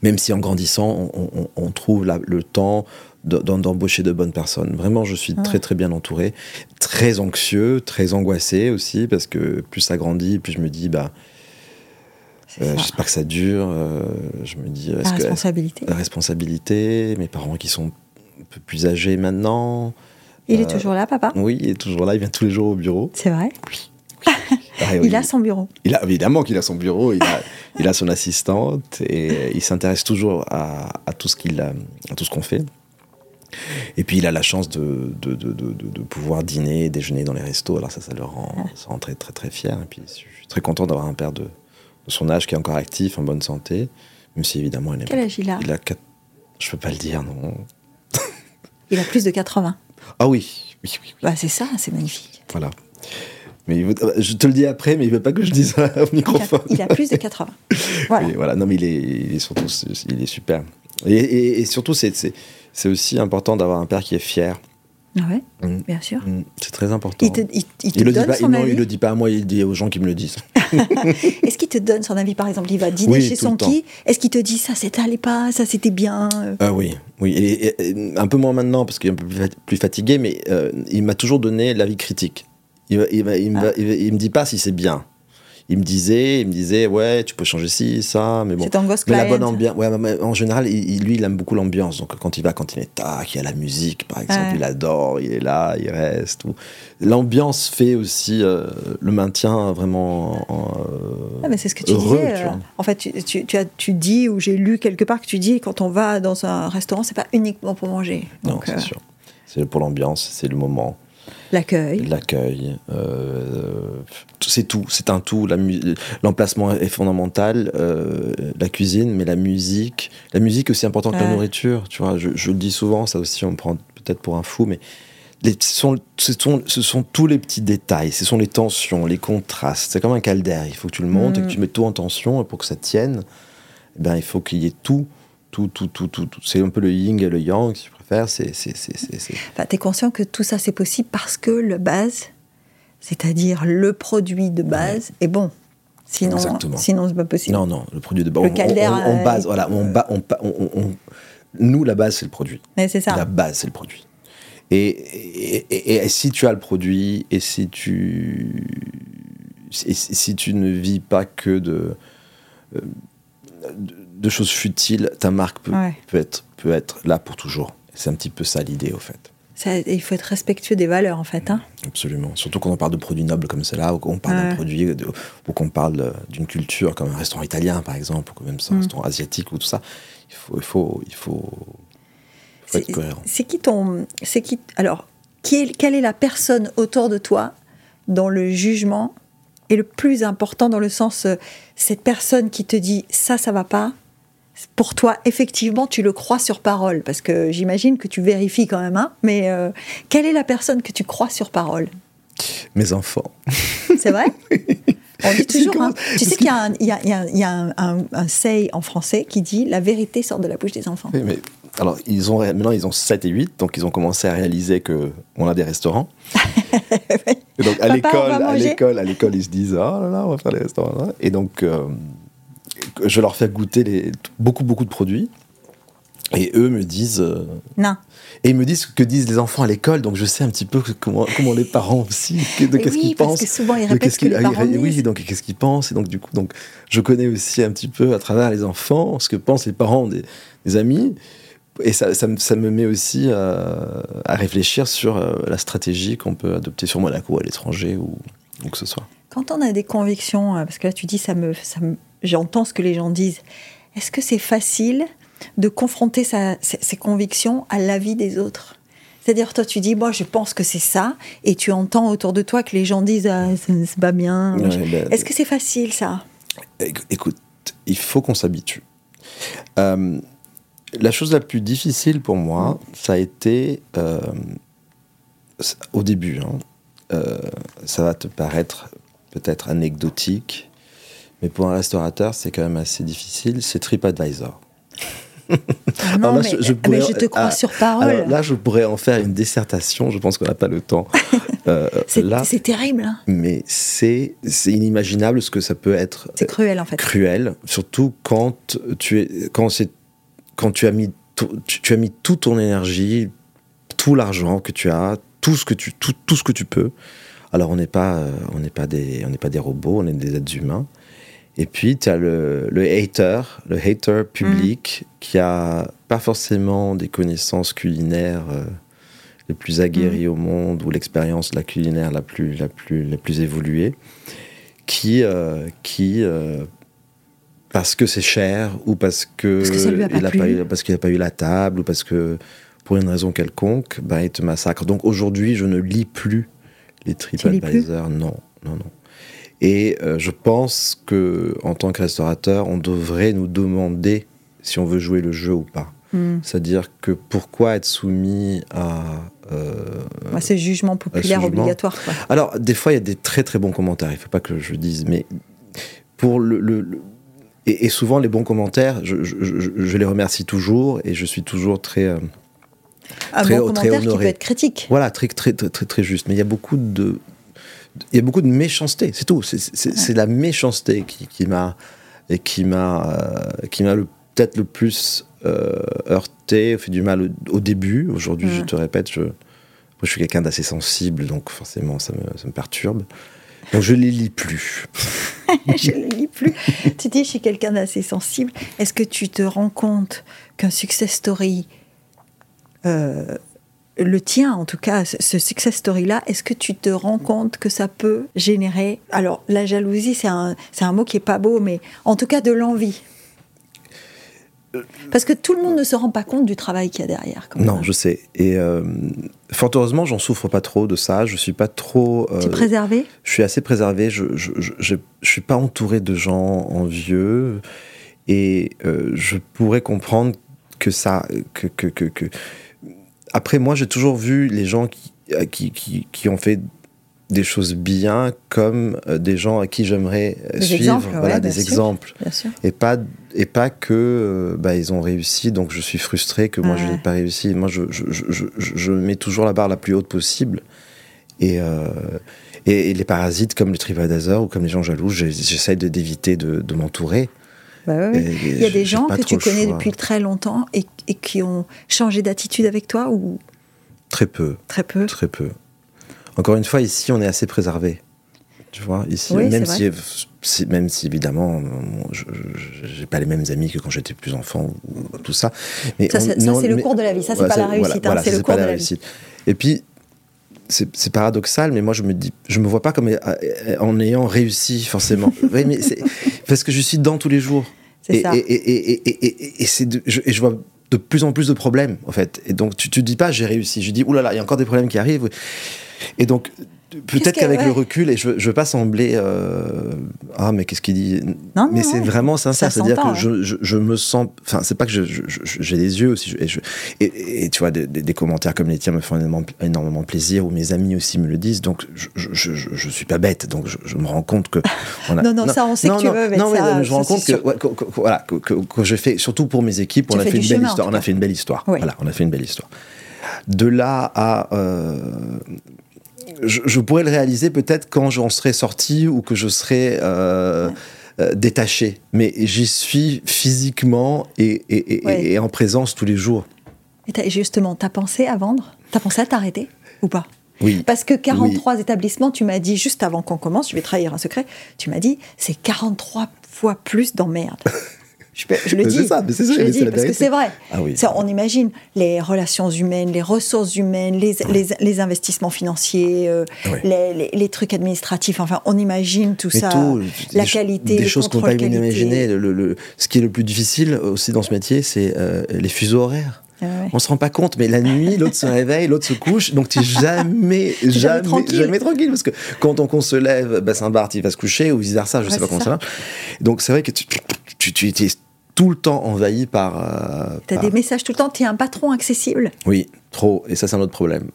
même si en grandissant, on, trouve le temps d'embaucher de bonnes personnes. Vraiment, je suis très très bien entouré, très anxieux, très angoissé aussi, parce que plus ça grandit, plus je me dis, bah euh, j'espère que ça dure. Euh, je me dis. La responsabilité. la responsabilité. Mes parents qui sont un peu plus âgés maintenant. Il est euh, toujours là, papa? Oui, il est toujours là. Il vient tous les jours au bureau. C'est vrai Oui. Ah il a son bureau. Il a, évidemment qu'il a son bureau, il a, il a son assistante et il s'intéresse toujours à, à, tout ce qu'il à tout ce qu'on fait. Et puis il a la chance de, de, de, de, pouvoir dîner, déjeuner dans les restos. Alors ça, ça le rend, ah. ça rend très, très très fier. Et puis je suis très content d'avoir un père de, son âge qui est encore actif, en bonne santé, même si évidemment elle est. Quel âge il a Il a 4... Je peux pas le dire, non. il a plus de 80. Ah oui, oui, oui. Bah, c'est ça, c'est magnifique. Voilà. Mais je te le dis après, mais il veut pas que je dise au microphone. Il a, plus de 80. Voilà. voilà. Non, mais il est, il est surtout, il est super. Et, et surtout, c'est aussi important d'avoir un père qui est fier ouais, mm. bien sûr. Mm. C'est très important. Il te, le donne dit pas, son avis il le dit pas à moi, il le dit aux gens qui me le disent. Est-ce qu'il te donne son avis, par exemple? Il va dîner chez son qui? Est-ce qu'il te dit ça, c'était pas, ça, c'était bien Ah oui, oui. Et, un peu moins maintenant parce qu'il est un peu plus fatigué, mais euh, il m'a toujours donné l'avis critique. Il, il, ah. il, me dit pas si c'est bien il me disait, il me disait, ouais, tu peux changer ci, ça, mais bon. C'est un Mais la bonne ambiance, ouais, en général, lui, il aime beaucoup l'ambiance. Donc quand il va, quand il est tac, il y a la musique, par exemple, il adore, il est là, il reste. L'ambiance fait aussi euh, le maintien vraiment. Euh, ah, mais c'est ce que tu disais. Euh, en fait, tu, tu, as, tu dis, ou j'ai lu quelque part que tu dis, quand on va dans un restaurant, c'est pas uniquement pour manger. non, c'est sûr. C'est pour l'ambiance, c'est le moment. L'accueil. L'accueil. Euh, c'est tout, c'est un tout. L'emplacement est fondamental, euh, la cuisine, mais la musique. La musique aussi importante que la nourriture, tu vois. Je, le dis souvent, ça aussi, on me prend peut-être pour un fou, mais ce, sont, tous les petits détails, ce sont les tensions, les contrastes. C'est comme un caldaire. Il faut que tu le montes et que tu mm. mets tout en tension. Et pour que ça tienne, eh ben, il faut qu'il y ait tout, tout, tout, tout, tout. C'est un peu le yin et le yang, si tu préfères. C'est, c'est, tu es conscient que tout ça, c'est possible parce que le base, c'est-à-dire le produit de base, est bon. Sinon, sinon c'est pas possible. Non, non, le produit de base. Le caldaire, on, base, voilà, on, on, nous, la base, c'est le produit. Mais c'est ça. La base, c'est le produit. Et, et, si tu as le produit, et si tu, si tu ne vis pas que de, euh, de, choses futiles, ta marque peut, peut, être, peut être là pour toujours. C'est un petit peu ça l'idée, au fait. Ça, il faut être respectueux des valeurs, en fait. Hein Absolument. Surtout quand on parle de produits nobles comme cela, ou qu'on parle d'un produit, ou qu'on parle d'une culture comme un restaurant italien, par exemple, ou même un mm. restaurant asiatique, ou tout ça. Il faut, il faut, il faut, c'est qui ton. C'est qui. Alors, qui est, quelle est la personne autour de toi dont le jugement est le plus important dans le sens. Euh, cette personne qui te dit ça, ça va pas, pour toi, effectivement, tu le crois sur parole Parce que j'imagine que tu vérifies quand même, hein mais euh, quelle est la personne que tu crois sur parole? Mes enfants. C'est vrai? On dit toujours, hein. tu sais qu'il y a, un, y a, y a un, un, un, say en français qui dit la vérité sort de la bouche des enfants. Oui, mais alors, ils ont, maintenant, ils ont 7 et 8, donc ils ont commencé à réaliser qu'on a des restaurants. et donc, à l'école, à l'école, à l'école, ils se disent Ah là là, on va faire des restaurants. Et donc, euh, je leur fais goûter les, beaucoup, beaucoup de produits. Et eux me disent. Euh, non. Et ils me disent ce que disent les enfants à l'école, donc je sais un petit peu comment, comment les parents aussi, de qu'est-ce qu'ils pensent. Parce que souvent ils répètent ce que les parents Oui, donc qu'est-ce qu'ils pensent. Et donc du coup, donc, je connais aussi un petit peu à travers les enfants ce que pensent les parents des, des amis et ça, ça, me met aussi à, réfléchir sur euh, la stratégie qu'on peut adopter sur Monaco ou à l'étranger ou où que ce soit. Quand on a des convictions, euh, parce que là tu dis, ça me, ça j'entends ce que les gens disent, est-ce que c'est facile de confronter ces, convictions à l'avis des autres? C'est-à-dire, toi, tu dis, moi, je pense que c'est ça, et tu entends autour de toi que les gens disent, ah, c'est pas bien. Ben, Est-ce que c'est facile, ça? Écoute, il faut qu'on s'habitue. Euh, la chose la plus difficile pour moi, ça a été euh, au début. Hein, euh, ça va te paraître peut-être anecdotique, mais pour un restaurateur, c'est quand même assez difficile. C'est TripAdvisor. Ah non, mais, je, te crois ah, sur parole. là, je pourrais en faire une dissertation. Je pense qu'on n'a pas le temps. Euh, c'est terrible. Hein. Mais c'est inimaginable ce que ça peut être. C'est cruel en fait. Cruel, surtout quand tu es quand quand tu as mis, tu, as mis toute ton énergie, tout l'argent que tu as, tout ce que tu, tout, tout ce que tu peux. Alors on n'est pas, euh, on n'est pas des, on n'est pas des robots, on est des êtres humains. Et puis tu as le, le, hater, le hater public mm. qui a pas forcément des connaissances culinaires euh, les plus aguerries mm. au monde ou l'expérience la culinaire la plus, la plus, la plus évoluée, qui, euh, qui parce que c'est cher ou parce que, parce qu'il n'a pas eu la table ou parce que pour une raison quelconque, ben, il te massacre. Donc aujourd'hui, je ne lis plus les TripAdvisor. Non, non, non. Et euh, je pense que en tant que restaurateur, on devrait nous demander si on veut jouer le jeu ou pas. Hmm. C'est-à-dire que pourquoi être soumis à, euh, à ces jugements populaires obligatoires Alors, des fois, il y a des très très bons commentaires, il ne faut pas que je dise, mais pour le et, souvent, les bons commentaires, je, les remercie toujours et je suis toujours très. Euh, un très, bon commentaire qui peut être critique. Voilà, très, très, très, très, très juste. Mais il y a beaucoup de. Il y a beaucoup de méchanceté, c'est tout. C'est la méchanceté qui, qui m'a qui m'a euh, qui m'a peut-être le plus euh, heurté, fait du mal au, début. Aujourd'hui, je te répète, je, je suis quelqu'un d'assez sensible, donc forcément, ça me, ça me perturbe. Donc je les lis plus. je les lis plus. tu dis, je suis quelqu'un d'assez sensible. Est-ce que tu te rends compte qu'un success story, euh, le tien en tout cas, ce success story-là, est-ce que tu te rends compte que ça peut générer, alors la jalousie, c'est un, un mot qui est pas beau, mais en tout cas de l'envie parce que tout le monde ne se rend pas compte du travail qu'il y a derrière. non, je sais. Et euh, fort heureusement, j'en souffre pas trop de ça. Je suis pas trop. Euh, tu es préservé? Je suis assez préservé. Je, je, je, suis pas entouré de gens envieux. Et euh, je pourrais comprendre que ça. Que, que, que, Après, moi, j'ai toujours vu les gens qui, qui, qui, qui, ont fait des choses bien comme euh, des gens à qui j'aimerais euh, suivre voilà des exemples. et pas et pas que euh, bah, ils ont réussi donc je suis frustré que moi je n'ai pas réussi. Moi je, je, je, je, mets toujours la barre la plus haute possible. Et, et, les parasites comme le TripAdvisor ou comme les gens jaloux j'essaie d'éviter de, de m'entourer bah il y a des gens que tu connais depuis très longtemps et, et qui ont changé d'attitude avec toi ou très peu très peu très peu encore une fois, ici, on est assez préservé. Tu vois, ici, même, si, même si évidemment, je n'ai pas les mêmes amis que quand j'étais plus enfant, ou, tout ça. Mais ça, c'est le cours de la vie, ça, c'est pas la réussite. Hein, c'est le cours de la, réussite. Et puis, c'est paradoxal, mais moi je me dis, je me vois pas comme euh, en ayant réussi forcément. oui, mais parce que je suis dedans tous les jours. Et, et, et, et, je, vois de plus en plus de problèmes en fait. Et donc tu te dis pas j'ai réussi, je dis oulala, il y a encore des problèmes qui arrivent. Et donc, Peut-être qu'avec le recul, et je, ne veux pas sembler euh, ah mais qu'est-ce qu'il dit non, Mais c'est vraiment sincère, c'est-à-dire que je, je, je, me sens, enfin c'est pas que j'ai des yeux aussi, et, et, tu vois des, commentaires comme les tiens me font énormément, énormément, plaisir, ou mes amis aussi me le disent, donc je je, suis pas bête, donc je, me rends compte que on a, non, non ça on sait que tu veux, mais non, ça, je me rends compte que, voilà que, que, je fais surtout pour mes équipes, on a fait une belle histoire, on a fait une belle histoire, voilà, on a fait une belle histoire. De là à euh, je, pourrais le réaliser peut-être quand j'en serai sorti ou que je serai euh, euh, détaché. Mais j'y suis physiquement et, en présence tous les jours. Et justement, t'as pensé à vendre? T'as pensé à t'arrêter? Ou pas? Oui. Parce que 43 établissements, tu m'as dit juste avant qu'on commence, je vais trahir un secret, tu m'as dit c'est 43 fois plus d'emmerde. Je, le dis. Ça, c'est ça, je le dis parce que c'est vrai. Ah oui. on imagine les relations humaines, les ressources humaines, les, les, les investissements financiers, euh, les, les, trucs administratifs. Enfin, on imagine tout ça. la qualité, des choses qu'on peut pas imaginer. Le, le, ce qui est le plus difficile aussi dans ce métier, c'est euh, les fuseaux horaires. Ah ouais. On se rend pas compte, mais la nuit, l'autre se réveille, l'autre se couche, donc tu jamais, jamais, jamais tranquille. parce que quand on, se lève, bah, Saint-Barth, il va se coucher, ou vice versa, je sais pas comment ça va. Donc c'est vrai que tu, tu, tu, tu tout le temps envahi par. Euh, tu as des messages tout le temps, tu es un patron accessible Oui, trop. Et ça, c'est un autre problème.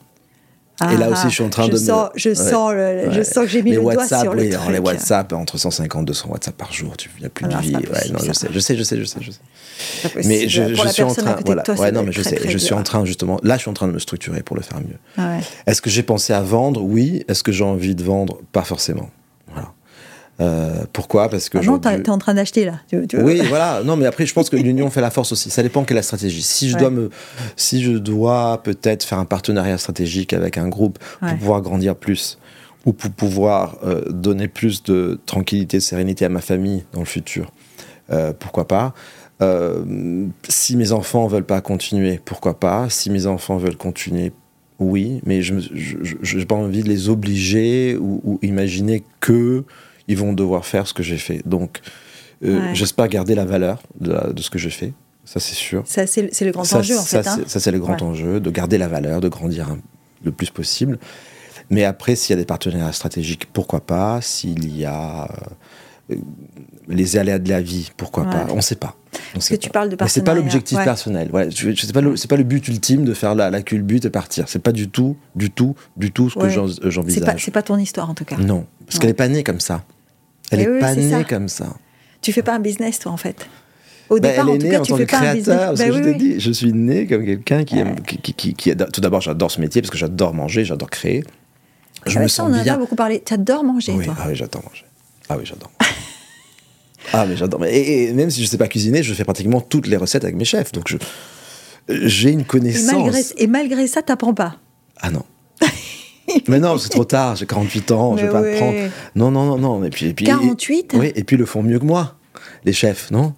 et là aussi, je suis en train je de. Sens, Je, sens je sens que j'ai mis le doigt sur le truc. Les WhatsApp, entre 150 200 WhatsApp par jour, il n'y a plus ah de vie. non, je sais, je sais, je sais, je sais. Je sais. Mais je, je suis en train. Voilà. ouais, non, mais je sais. je suis en train, justement. Là, je suis en train de me structurer pour le faire mieux. Ah Est-ce que j'ai pensé à vendre? Oui. Est-ce que j'ai envie de vendre? Pas forcément. Euh, pourquoi? Parce que. Ah non, tu es en train d'acheter là. oui, voilà. Non, mais après, je pense que l'union fait la force aussi. Ça dépend quelle est la stratégie. Si je dois me, si je dois peut-être faire un partenariat stratégique avec un groupe pour pouvoir grandir plus ou pour pouvoir euh, donner plus de tranquillité, de sérénité à ma famille dans le futur, euh, pourquoi pas? Si mes enfants veulent pas continuer, pourquoi pas? Si mes enfants veulent continuer, oui, mais je n'ai pas envie de les obliger ou, ou imaginer que ils vont devoir faire ce que j'ai fait. Donc, euh, j'espère garder la valeur de, ce que je fais. Ça, c'est sûr. Ça, c'est le grand enjeu, en fait. Hein. Ça, c'est le grand enjeu, de garder la valeur, de grandir le plus possible. Mais après, s'il y a des partenariats stratégiques, pourquoi pas S'il y a euh, les aléas de la vie, pourquoi pas On ne sait pas. Parce que tu parles de partenariat. c'est pas l'objectif personnel. Ouais, je, c'est pas le, c'est pas le but ultime de faire la, la culbute et partir. C'est pas du tout, du tout, du tout ce que j'envisage. C'est pas, c'est pas ton histoire en tout cas. Non, parce qu'elle est pas née comme ça. Elle n'est pas née comme ça. Tu fais pas un business, toi, en fait. Au bah, départ, elle est en tout née cas, en tu tant fais que créateur. Parce que je t'ai dit, je suis né comme quelqu'un qui, aime, qui, qui, qui adore, tout d'abord, j'adore ce métier parce que j'adore manger, j'adore créer. Je ah me sens on en bien. a beaucoup parlé. Tu adores manger, oui, toi. Ah oui, j'adore manger. Ah oui, j'adore. ah mais j'adore. Et, et, même si je sais pas cuisiner, je fais pratiquement toutes les recettes avec mes chefs. Donc j'ai une connaissance. Et malgré, et malgré ça, t'apprends pas. Ah non. mais non, c'est trop tard, j'ai 48 ans, je vais pas prendre. Non, non, non, non. Et puis, et puis, 48 Oui, et puis ils le font mieux que moi, les chefs, non?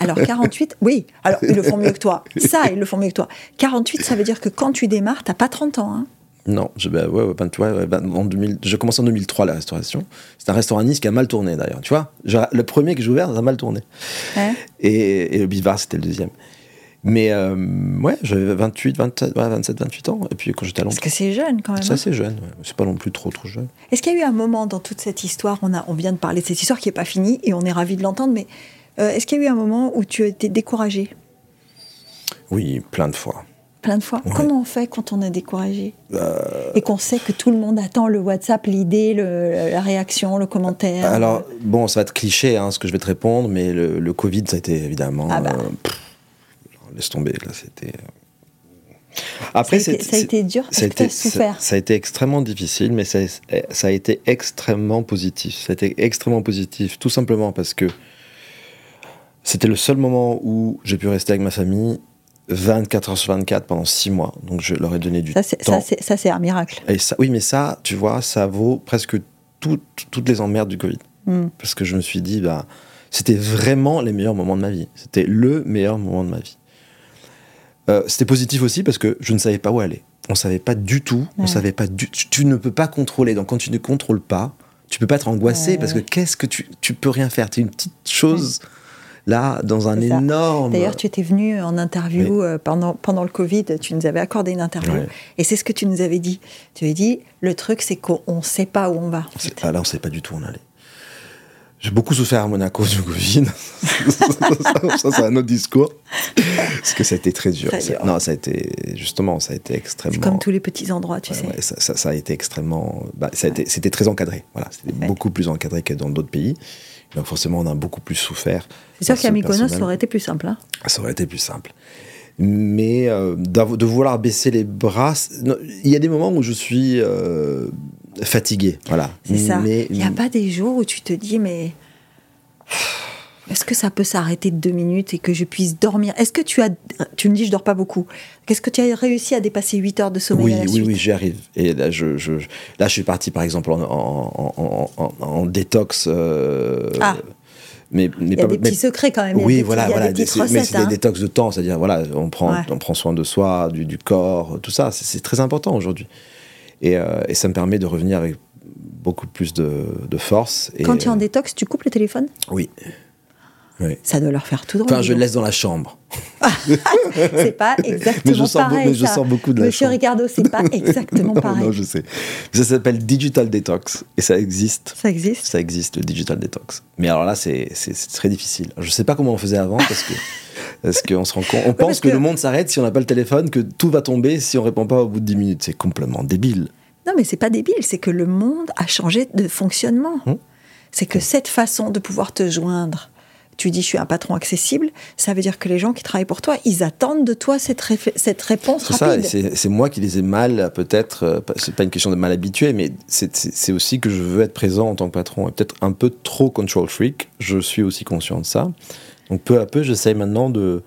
Alors 48, oui, alors ils le font mieux que toi. Ça, ils le font mieux que toi. 48, ça veut dire que quand tu démarres, t'as pas 30 ans. Hein non, je, bah, ouais, ben, tu vois, ben, en 2000, je commence en 2003 la restauration. C'est un restaurant à Nice qui a mal tourné d'ailleurs. Tu vois, le premier que j'ai ouvert, ça a mal tourné. Ouais. Et, et, le Bivard, c'était le deuxième. Mais euh, ouais, j'avais 28, 27, 27, 28 ans. Et puis quand j'étais à Londres. Parce que c'est jeune quand même. C'est hein. assez jeune, c'est pas non plus trop trop jeune. Est-ce qu'il y a eu un moment dans toute cette histoire, on, a, on vient de parler de cette histoire qui n'est pas finie et on est ravi de l'entendre, mais euh, est-ce qu'il y a eu un moment où tu as été découragé Oui, plein de fois. Plein de fois. Comment on fait quand on est découragé Et qu'on sait que tout le monde attend le WhatsApp, l'idée, la réaction, le commentaire Alors, bon, ça va être cliché hein, ce que je vais te répondre, mais le, Covid, ça a été évidemment. Ah bah. laisse tomber, là, c'était. Après, ça a, été, dur, ça a été, souffert. Ça, a été extrêmement difficile, mais ça, ça, a été extrêmement positif. Ça a été extrêmement positif, tout simplement parce que c'était le seul moment où j'ai pu rester avec ma famille 24 heures sur 24 pendant 6 mois. Donc je leur ai donné du ça, temps. Ça, c'est un miracle. Et ça, oui, mais ça, tu vois, ça vaut presque toutes les emmerdes du Covid. Hmm. Parce que je me suis dit, bah, c'était vraiment les meilleurs moments de ma vie. C'était le meilleur moment de ma vie. Euh, c'était positif aussi parce que je ne savais pas où aller. On savait pas du tout. On savait pas du. Tu, ne peux pas contrôler. Donc quand tu ne contrôles pas, tu peux pas être angoissé parce que qu'est-ce que tu tu peux rien faire. Tu es une petite chose. Là, dans un énorme. D'ailleurs, tu étais venu en interview euh, pendant, pendant le Covid, tu nous avais accordé une interview, et c'est ce que tu nous avais dit. Tu avais dit, le truc, c'est qu'on ne sait pas où on va. Ah, là, on ne sait pas du tout où on allait. J'ai beaucoup souffert à Monaco du Covid. ça, c'est un autre discours. Parce que ça a été très dur. Non, ça a été, justement, ça a été extrêmement. comme tous les petits endroits, tu sais. ça, a été extrêmement. Bah, c'était très encadré. Voilà, c'était beaucoup plus encadré que dans d'autres pays. Donc forcément, on a beaucoup plus souffert. C'est sûr qu'à Mykonos, ça aurait été plus simple. Hein ça aurait été plus simple. Mais euh, de vouloir baisser les bras, il y a des moments où je suis euh, fatigué. Voilà. C'est ça. Il n'y a pas des jours où tu te dis, mais est-ce que ça peut s'arrêter de deux minutes et que je puisse dormir? Est-ce que tu as. Tu me dis, je dors pas beaucoup. Qu'est-ce que tu as réussi à dépasser 8 heures de sommeil Oui, à la oui, oui, j'y arrive. Et là je, je, là, je suis parti, par exemple, en, en, en, en détox. Euh, ah. Mais, mais il y a des petits secrets quand même. Oui, voilà, voilà. mais c'est des hein. détox de temps, c'est-à-dire voilà, on prend, on prend soin de soi, du, du corps, tout ça. C'est très important aujourd'hui. Et, euh, et, ça me permet de revenir avec beaucoup plus de, de force. Et, Quand tu es en détox, tu coupes le téléphone? Oui. Ça doit leur faire tout drôle. Enfin, je le laisse dans la chambre. c'est pas exactement mais je sors pareil. Mais je sors beaucoup de la Monsieur Ricardo, c'est pas exactement pareil. Non, je sais. Ça s'appelle Digital Detox et ça existe. Ça existe. Ça existe le Digital Detox. Mais alors là, c'est très difficile. Je sais pas comment on faisait avant parce que parce qu'on se rend compte, on pense que, le monde s'arrête si on n'a pas le téléphone, que tout va tomber si on répond pas au bout de 10 minutes. C'est complètement débile. Non, mais c'est pas débile. C'est que le monde a changé de fonctionnement. Hum. C'est que cette façon de pouvoir te joindre tu dis je suis un patron accessible, ça veut dire que les gens qui travaillent pour toi, ils attendent de toi cette, cette réponse rapide. C'est moi qui les ai mal, peut-être, euh, c'est pas une question de mal habitué, mais c'est aussi que je veux être présent en tant que patron, et peut-être un peu trop control freak, je suis aussi conscient de ça. Donc peu à peu, j'essaye maintenant de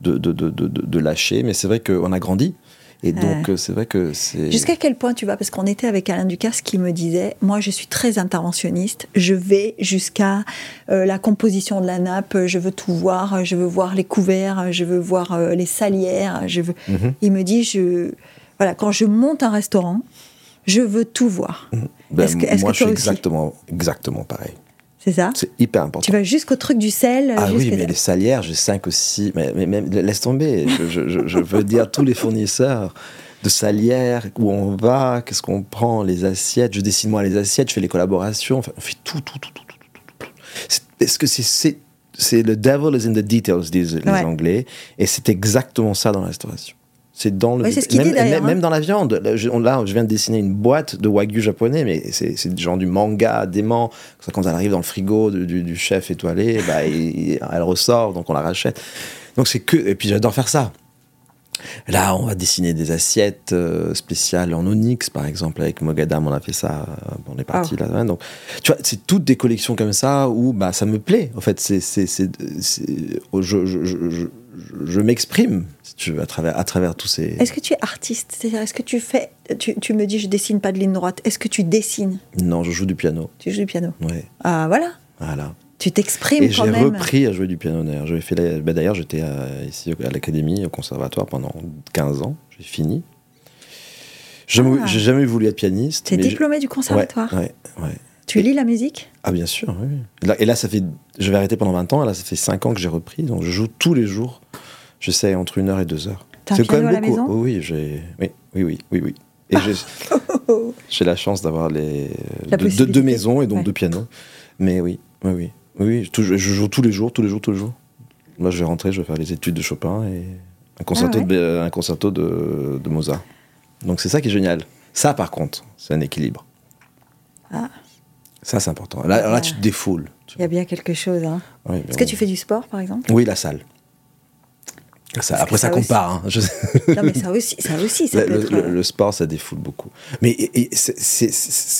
de, de, de, de, lâcher, mais c'est vrai qu'on a grandi. Et donc, euh, c'est vrai que c'est. Jusqu'à quel point tu vas? Parce qu'on était avec Alain Ducasse qui me disait Moi, je suis très interventionniste. Je vais jusqu'à euh, la composition de la nappe. Je veux tout voir. Je veux voir les couverts. Je veux voir euh, les salières. Je veux... Mhm. Il me dit je... voilà, Quand je monte un restaurant, je veux tout voir. Mhm. Ben, est-ce que, moi, je suis exactement, exactement pareil. C'est ça C'est hyper important. Tu vas jusqu'au truc du sel Ah oui, mais les salières, j'ai 5 aussi. Mais, mais, même, laisse tomber. je, je, je, veux dire, tous les fournisseurs de salières, où on va, qu'est-ce qu'on prend, les assiettes. Je dessine moi les assiettes, je fais les collaborations. Enfin, on fait tout, tout, tout, tout, tout, tout. Est-ce que c'est. C'est le devil is in the details, disent les Anglais. Et c'est exactement ça dans la restauration. C'est dans le même, même, hein. dans la viande. Là je, viens de dessiner une boîte de wagyu japonais, mais c'est genre du manga dément. Quand elle arrive dans le frigo du, chef étoilé, bah, elle ressort, donc on la rachète. Donc c'est que et puis j'adore faire ça. Là, on va dessiner des assiettes euh, spéciales en onyx, par exemple, avec Mogadam, on a fait ça, euh, on est parti ah. là. Donc, tu vois, c'est toutes des collections comme ça où bah, ça me plaît. En fait, c'est, je, je, je, je m'exprime, si tu veux, à travers, à travers tous ces. Est-ce que tu es artiste? C'est-à-dire, est-ce que tu fais. Tu, tu, me dis, je dessine pas de ligne droite. Est-ce que tu dessines? Non, je joue du piano. Tu joues du piano? Oui. Ah, voilà. Voilà. Tu t'exprimes quand même. Et j'ai repris à jouer du piano d'ailleurs. fait bah, d'ailleurs, j'étais ici à l'académie, au conservatoire pendant 15 ans. J'ai fini. J'ai ah. jamais voulu être pianiste. Tu es diplômé du conservatoire? ouais, ouais, Tu lis la musique? Ah, bien sûr, oui. Et là, ça fait. Je vais arrêter pendant 20 ans, et là, ça fait 5 ans que j'ai repris. Donc, je joue tous les jours. J'essaie entre une heure et deux heures. C'est quand même beaucoup. À la maison? oui, j'ai. Oui, oui, oui, oui, oui. Et j'ai la chance d'avoir les deux, maisons et donc deux pianos. Mais oui, oui, oui. Oui, je joue tous les jours, tous les jours, tous les jours. Moi, je vais rentrer, je vais faire les études de Chopin et un concerto, de, un concerto de, de Mozart. Donc c'est ça qui est génial. Ça, par contre, c'est un équilibre. Ah. Ça, c'est important. Là, là, tu te défoules. Il y a bien quelque chose. Hein. Est-ce que tu fais du sport, par exemple? Oui, la salle. Ça, après, ça, compare. Hein. non, mais ça aussi, ça aussi ça le, peut être... le, sport, ça défoule beaucoup. Mais,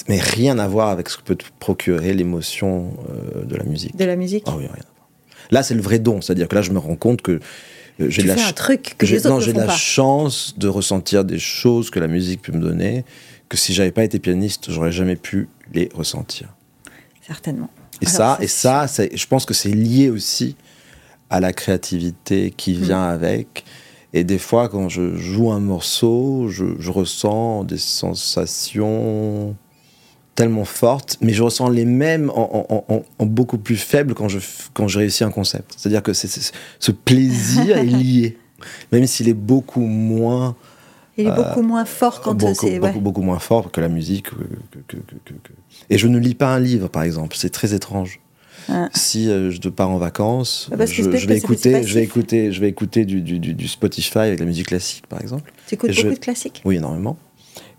mais rien à voir avec ce que peut te procurer l'émotion euh, de la musique. De la musique? Ah oui, rien à voir. Là, c'est le vrai don. C'est-à-dire que là, je me rends compte que euh, j'ai la truc que j'ai la pas. chance de ressentir des choses que la musique peut me donner, que si j'avais pas été pianiste, j'aurais jamais pu les ressentir. Certainement. Et ça, et ça, je pense que c'est lié aussi à la créativité qui vient mmh. avec. Et des fois, quand je joue un morceau, je, je, ressens des sensations tellement fortes, mais je ressens les mêmes en, en, en, en beaucoup plus faible quand je, quand je réussis un concept. C'est-à-dire que ce plaisir est lié, même s'il est beaucoup moins. Il est euh, beaucoup moins fort quand beaucoup, c'est. Beaucoup, ouais. beaucoup moins fort que la musique. Que, que, que, Et je ne lis pas un livre, par exemple. C'est très étrange. Ah. Si euh, je pars en vacances, ah je, je, vais écouter, je vais écouter, je vais écouter du, du, du, Spotify avec la musique classique, par exemple. Tu écoutes Et beaucoup je... de classique Oui, énormément.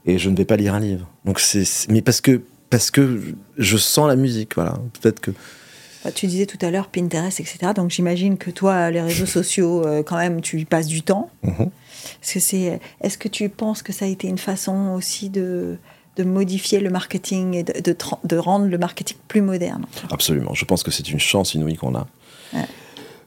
Et je ne vais pas lire un livre. Donc c'est, mais parce que parce que je sens la musique, voilà. Peut-être que. Bah, tu disais tout à l'heure Pinterest, etc. Donc j'imagine que toi, les réseaux sociaux, euh, quand même, tu y passes du temps. Mm-hmm. Est-ce que c'est, est-ce que tu penses que ça a été une façon aussi de de modifier le marketing et de, de, de, rendre le marketing plus moderne? Absolument. Je pense que c'est une chance inouïe qu'on a. Ouais.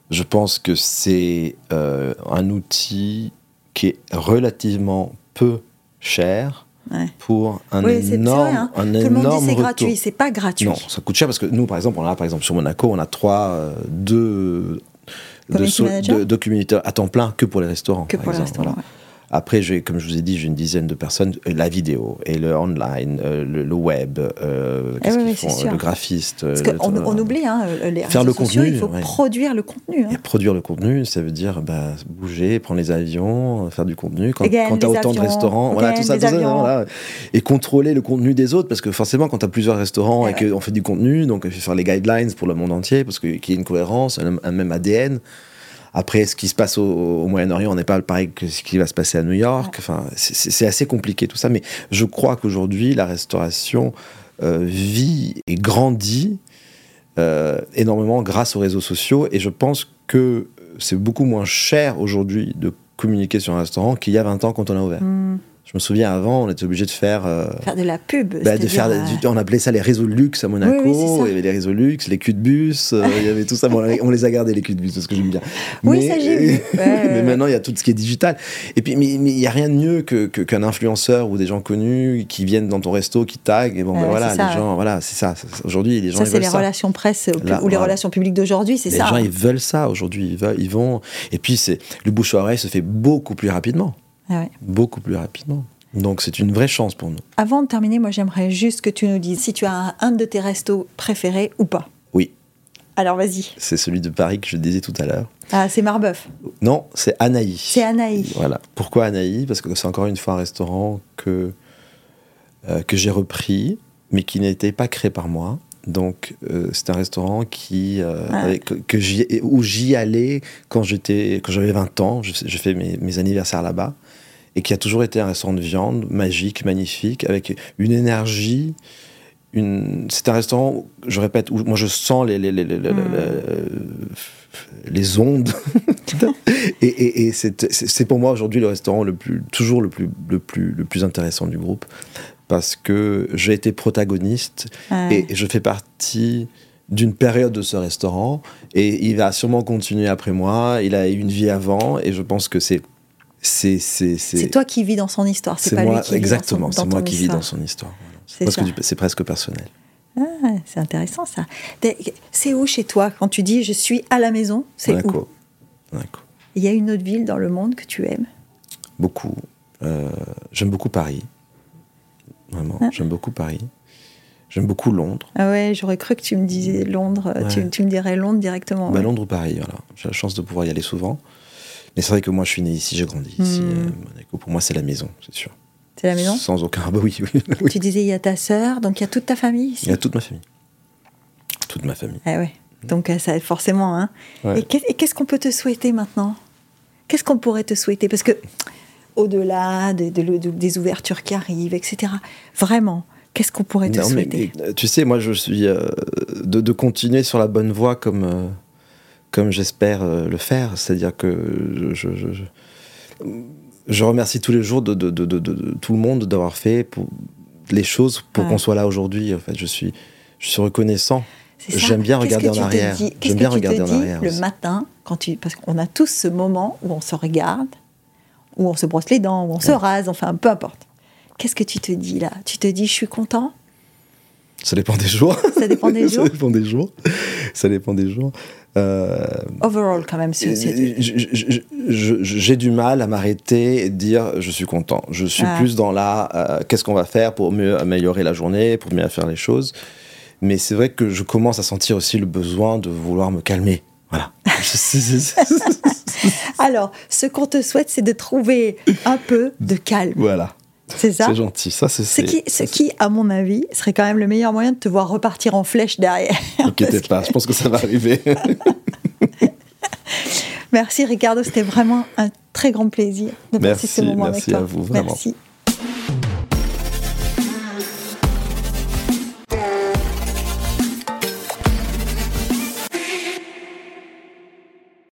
Je pense que c'est euh, un outil qui est relativement peu cher ouais. pour un oui, énorme, vrai, hein. un Tout énorme le monde dit c'est gratuit, c'est pas gratuit. Non, ça coûte cher parce que nous, par exemple, on a par exemple sur Monaco, on a trois, euh, deux, Deux, so à temps plein que pour les restaurants. Que par pour les exemple, restaurants. voilà. Après, comme je vous ai dit, j'ai une dizaine de personnes. La vidéo et le online, euh, le, le, web, euh, eh oui, font, le graphiste. Parce qu'on on oublie, hein, les faire le sociaux, contenu, il faut ouais. produire le contenu. Hein. Et produire le contenu, ça veut dire bah, bouger, prendre les avions, faire du contenu. Quand, quand tu as autant de restaurants, voilà, tout ça, les tout ça avions. voilà. et contrôler le contenu des autres, parce que forcément, quand tu as plusieurs restaurants Eh et ouais. qu'on fait du contenu, donc il faut faire les guidelines pour le monde entier, parce qu'il y ait une cohérence, un, un même ADN. Après, ce qui se passe au, au Moyen-Orient, on n'est pas pareil que ce qui va se passer à New York. Enfin, c'est assez compliqué tout ça. Mais je crois qu'aujourd'hui, la restauration euh, vit et grandit euh, énormément grâce aux réseaux sociaux. Et je pense que c'est beaucoup moins cher aujourd'hui de communiquer sur un restaurant qu'il y a 20 ans quand on a ouvert. Mm. Je me souviens avant, on était obligé de faire. Euh, faire de la pub. bah, de faire, euh... on appelait ça les réseaux de luxe à Monaco. Oui, oui, il y avait les réseaux de luxe, les culs de bus, euh, il y avait tout ça. Bon, on les a gardés, les culs de bus, c'est ce que j'aime bien. Oui, mais, ça j'ai vu. Ouais, mais maintenant, il y a tout ce qui est digital. Et puis, mais il n'y a rien de mieux qu'un que, qu influenceur ou des gens connus qui viennent dans ton resto, qui taguent. Et bon, ben voilà, ça, les gens, voilà, c'est ça. Aujourd'hui, les gens. Ça, c'est les ça. relations presse Là, ou les voilà. relations publiques d'aujourd'hui, c'est Les ça. gens, hein. ils veulent ça aujourd'hui. Ils, vont. Et puis, c'est le bouche à oreille se fait beaucoup plus rapidement. Ah ouais. Beaucoup plus rapidement. Donc c'est une vraie chance pour nous. Avant de terminer, moi j'aimerais juste que tu nous dises si tu as un, de tes restos préférés ou pas. Oui. Alors vas-y. C'est celui de Paris que je disais tout à l'heure. Ah, c'est Marbeuf. Non, c'est Anaï. C'est Anaï. Voilà. Pourquoi Anaï Parce que c'est encore une fois un restaurant que, euh, que j'ai repris, mais qui n'était pas créé par moi. Donc euh, c'est un restaurant qui, euh, Ah. avec, que, où j'y allais quand j'étais quand j'avais 20 ans. Je, je fais mes, mes anniversaires là-bas. Et qui a toujours été un restaurant de viande magique, magnifique, avec une énergie. Une... C'est un restaurant, je répète, où moi je sens les, les, les, les, les- les- les ondes. et et, et c'est pour moi aujourd'hui le restaurant le plus, toujours le plus, le, plus, le plus intéressant du groupe. Parce que j'ai été protagoniste Ouais. et je fais partie d'une période de ce restaurant et il va sûrement continuer après moi. Il a eu une vie avant et je pense que c'est c'est toi qui vis dans son histoire, c'est pas moi lui qui exactement vit dans, son, c'est moi qui vis dans son histoire. Voilà. C'est presque, personnel. Ah, c'est intéressant ça. C'est où chez toi quand tu dis je suis à la maison C'est où? Il y a une autre ville dans le monde que tu aimes? Beaucoup. Euh, j'aime beaucoup Paris. Vraiment, Ah. j'aime beaucoup Paris. J'aime beaucoup Londres. Ah ouais, j'aurais cru que tu me disais Londres. Ouais. Tu, tu me dirais Londres directement. Bah, ouais. Londres ou Paris, voilà. J'ai la chance de pouvoir y aller souvent. Mais c'est vrai que moi, je suis né ici, j'ai grandi ici. Hmm. euh, Monaco, pour moi, c'est la maison, c'est sûr. C'est la maison Sans aucun. Ah bah oui, oui. oui. Tu disais il y a ta sœur, donc il y a toute ta famille ici Il y a toute ma famille. Toute ma famille. Ah ouais. Donc euh, ça forcément. Hein. Ouais. Et qu'est- et qu'est-ce qu'on peut te souhaiter maintenant? Qu'est-ce qu'on pourrait te souhaiter? Parce que, au-delà des ouvertures qui arrivent, etc., vraiment, qu'est-ce qu'on pourrait te souhaiter? Tu sais, moi, je suis euh, de, continuer sur la bonne voie comme, euh, comme j'espère euh, le faire. C'est-à-dire que je, je, remercie tous les jours de, de tout le monde d'avoir fait pour, les choses pour qu'on soit là aujourd'hui. En fait, je suis, je suis reconnaissant. J'aime bien regarder en arrière. J'aime bien regarder en arrière. Le matin, quand tu, parce qu'on a tous ce moment où on se regarde, où on se brosse les dents, où on se rase, enfin peu importe. Qu'est-ce que tu te dis là? Tu te dis je suis content? Ça dépend des jours. Ça dépend des jours. Ça dépend des jours. Ça dépend des jours. Euh, Overall, quand même. J'ai du mal à m'arrêter et dire je suis content. Je suis ah. plus dans la euh, qu'est-ce qu'on va faire pour mieux améliorer la journée, pour mieux faire les choses. Mais c'est vrai que je commence à sentir aussi le besoin de vouloir me calmer. Voilà. Alors, ce qu'on te souhaite, c'est de trouver un peu de calme. Voilà. C'est ça C'est gentil. Ça, c'est, ce, qui, ce qui, à mon avis, serait quand même le meilleur moyen de te voir repartir en flèche derrière. T'inquiète pas, je pense que ça va arriver. merci Ricardo, c'était vraiment un très grand plaisir de passer ce moment avec toi. Merci à vous, vraiment. Merci.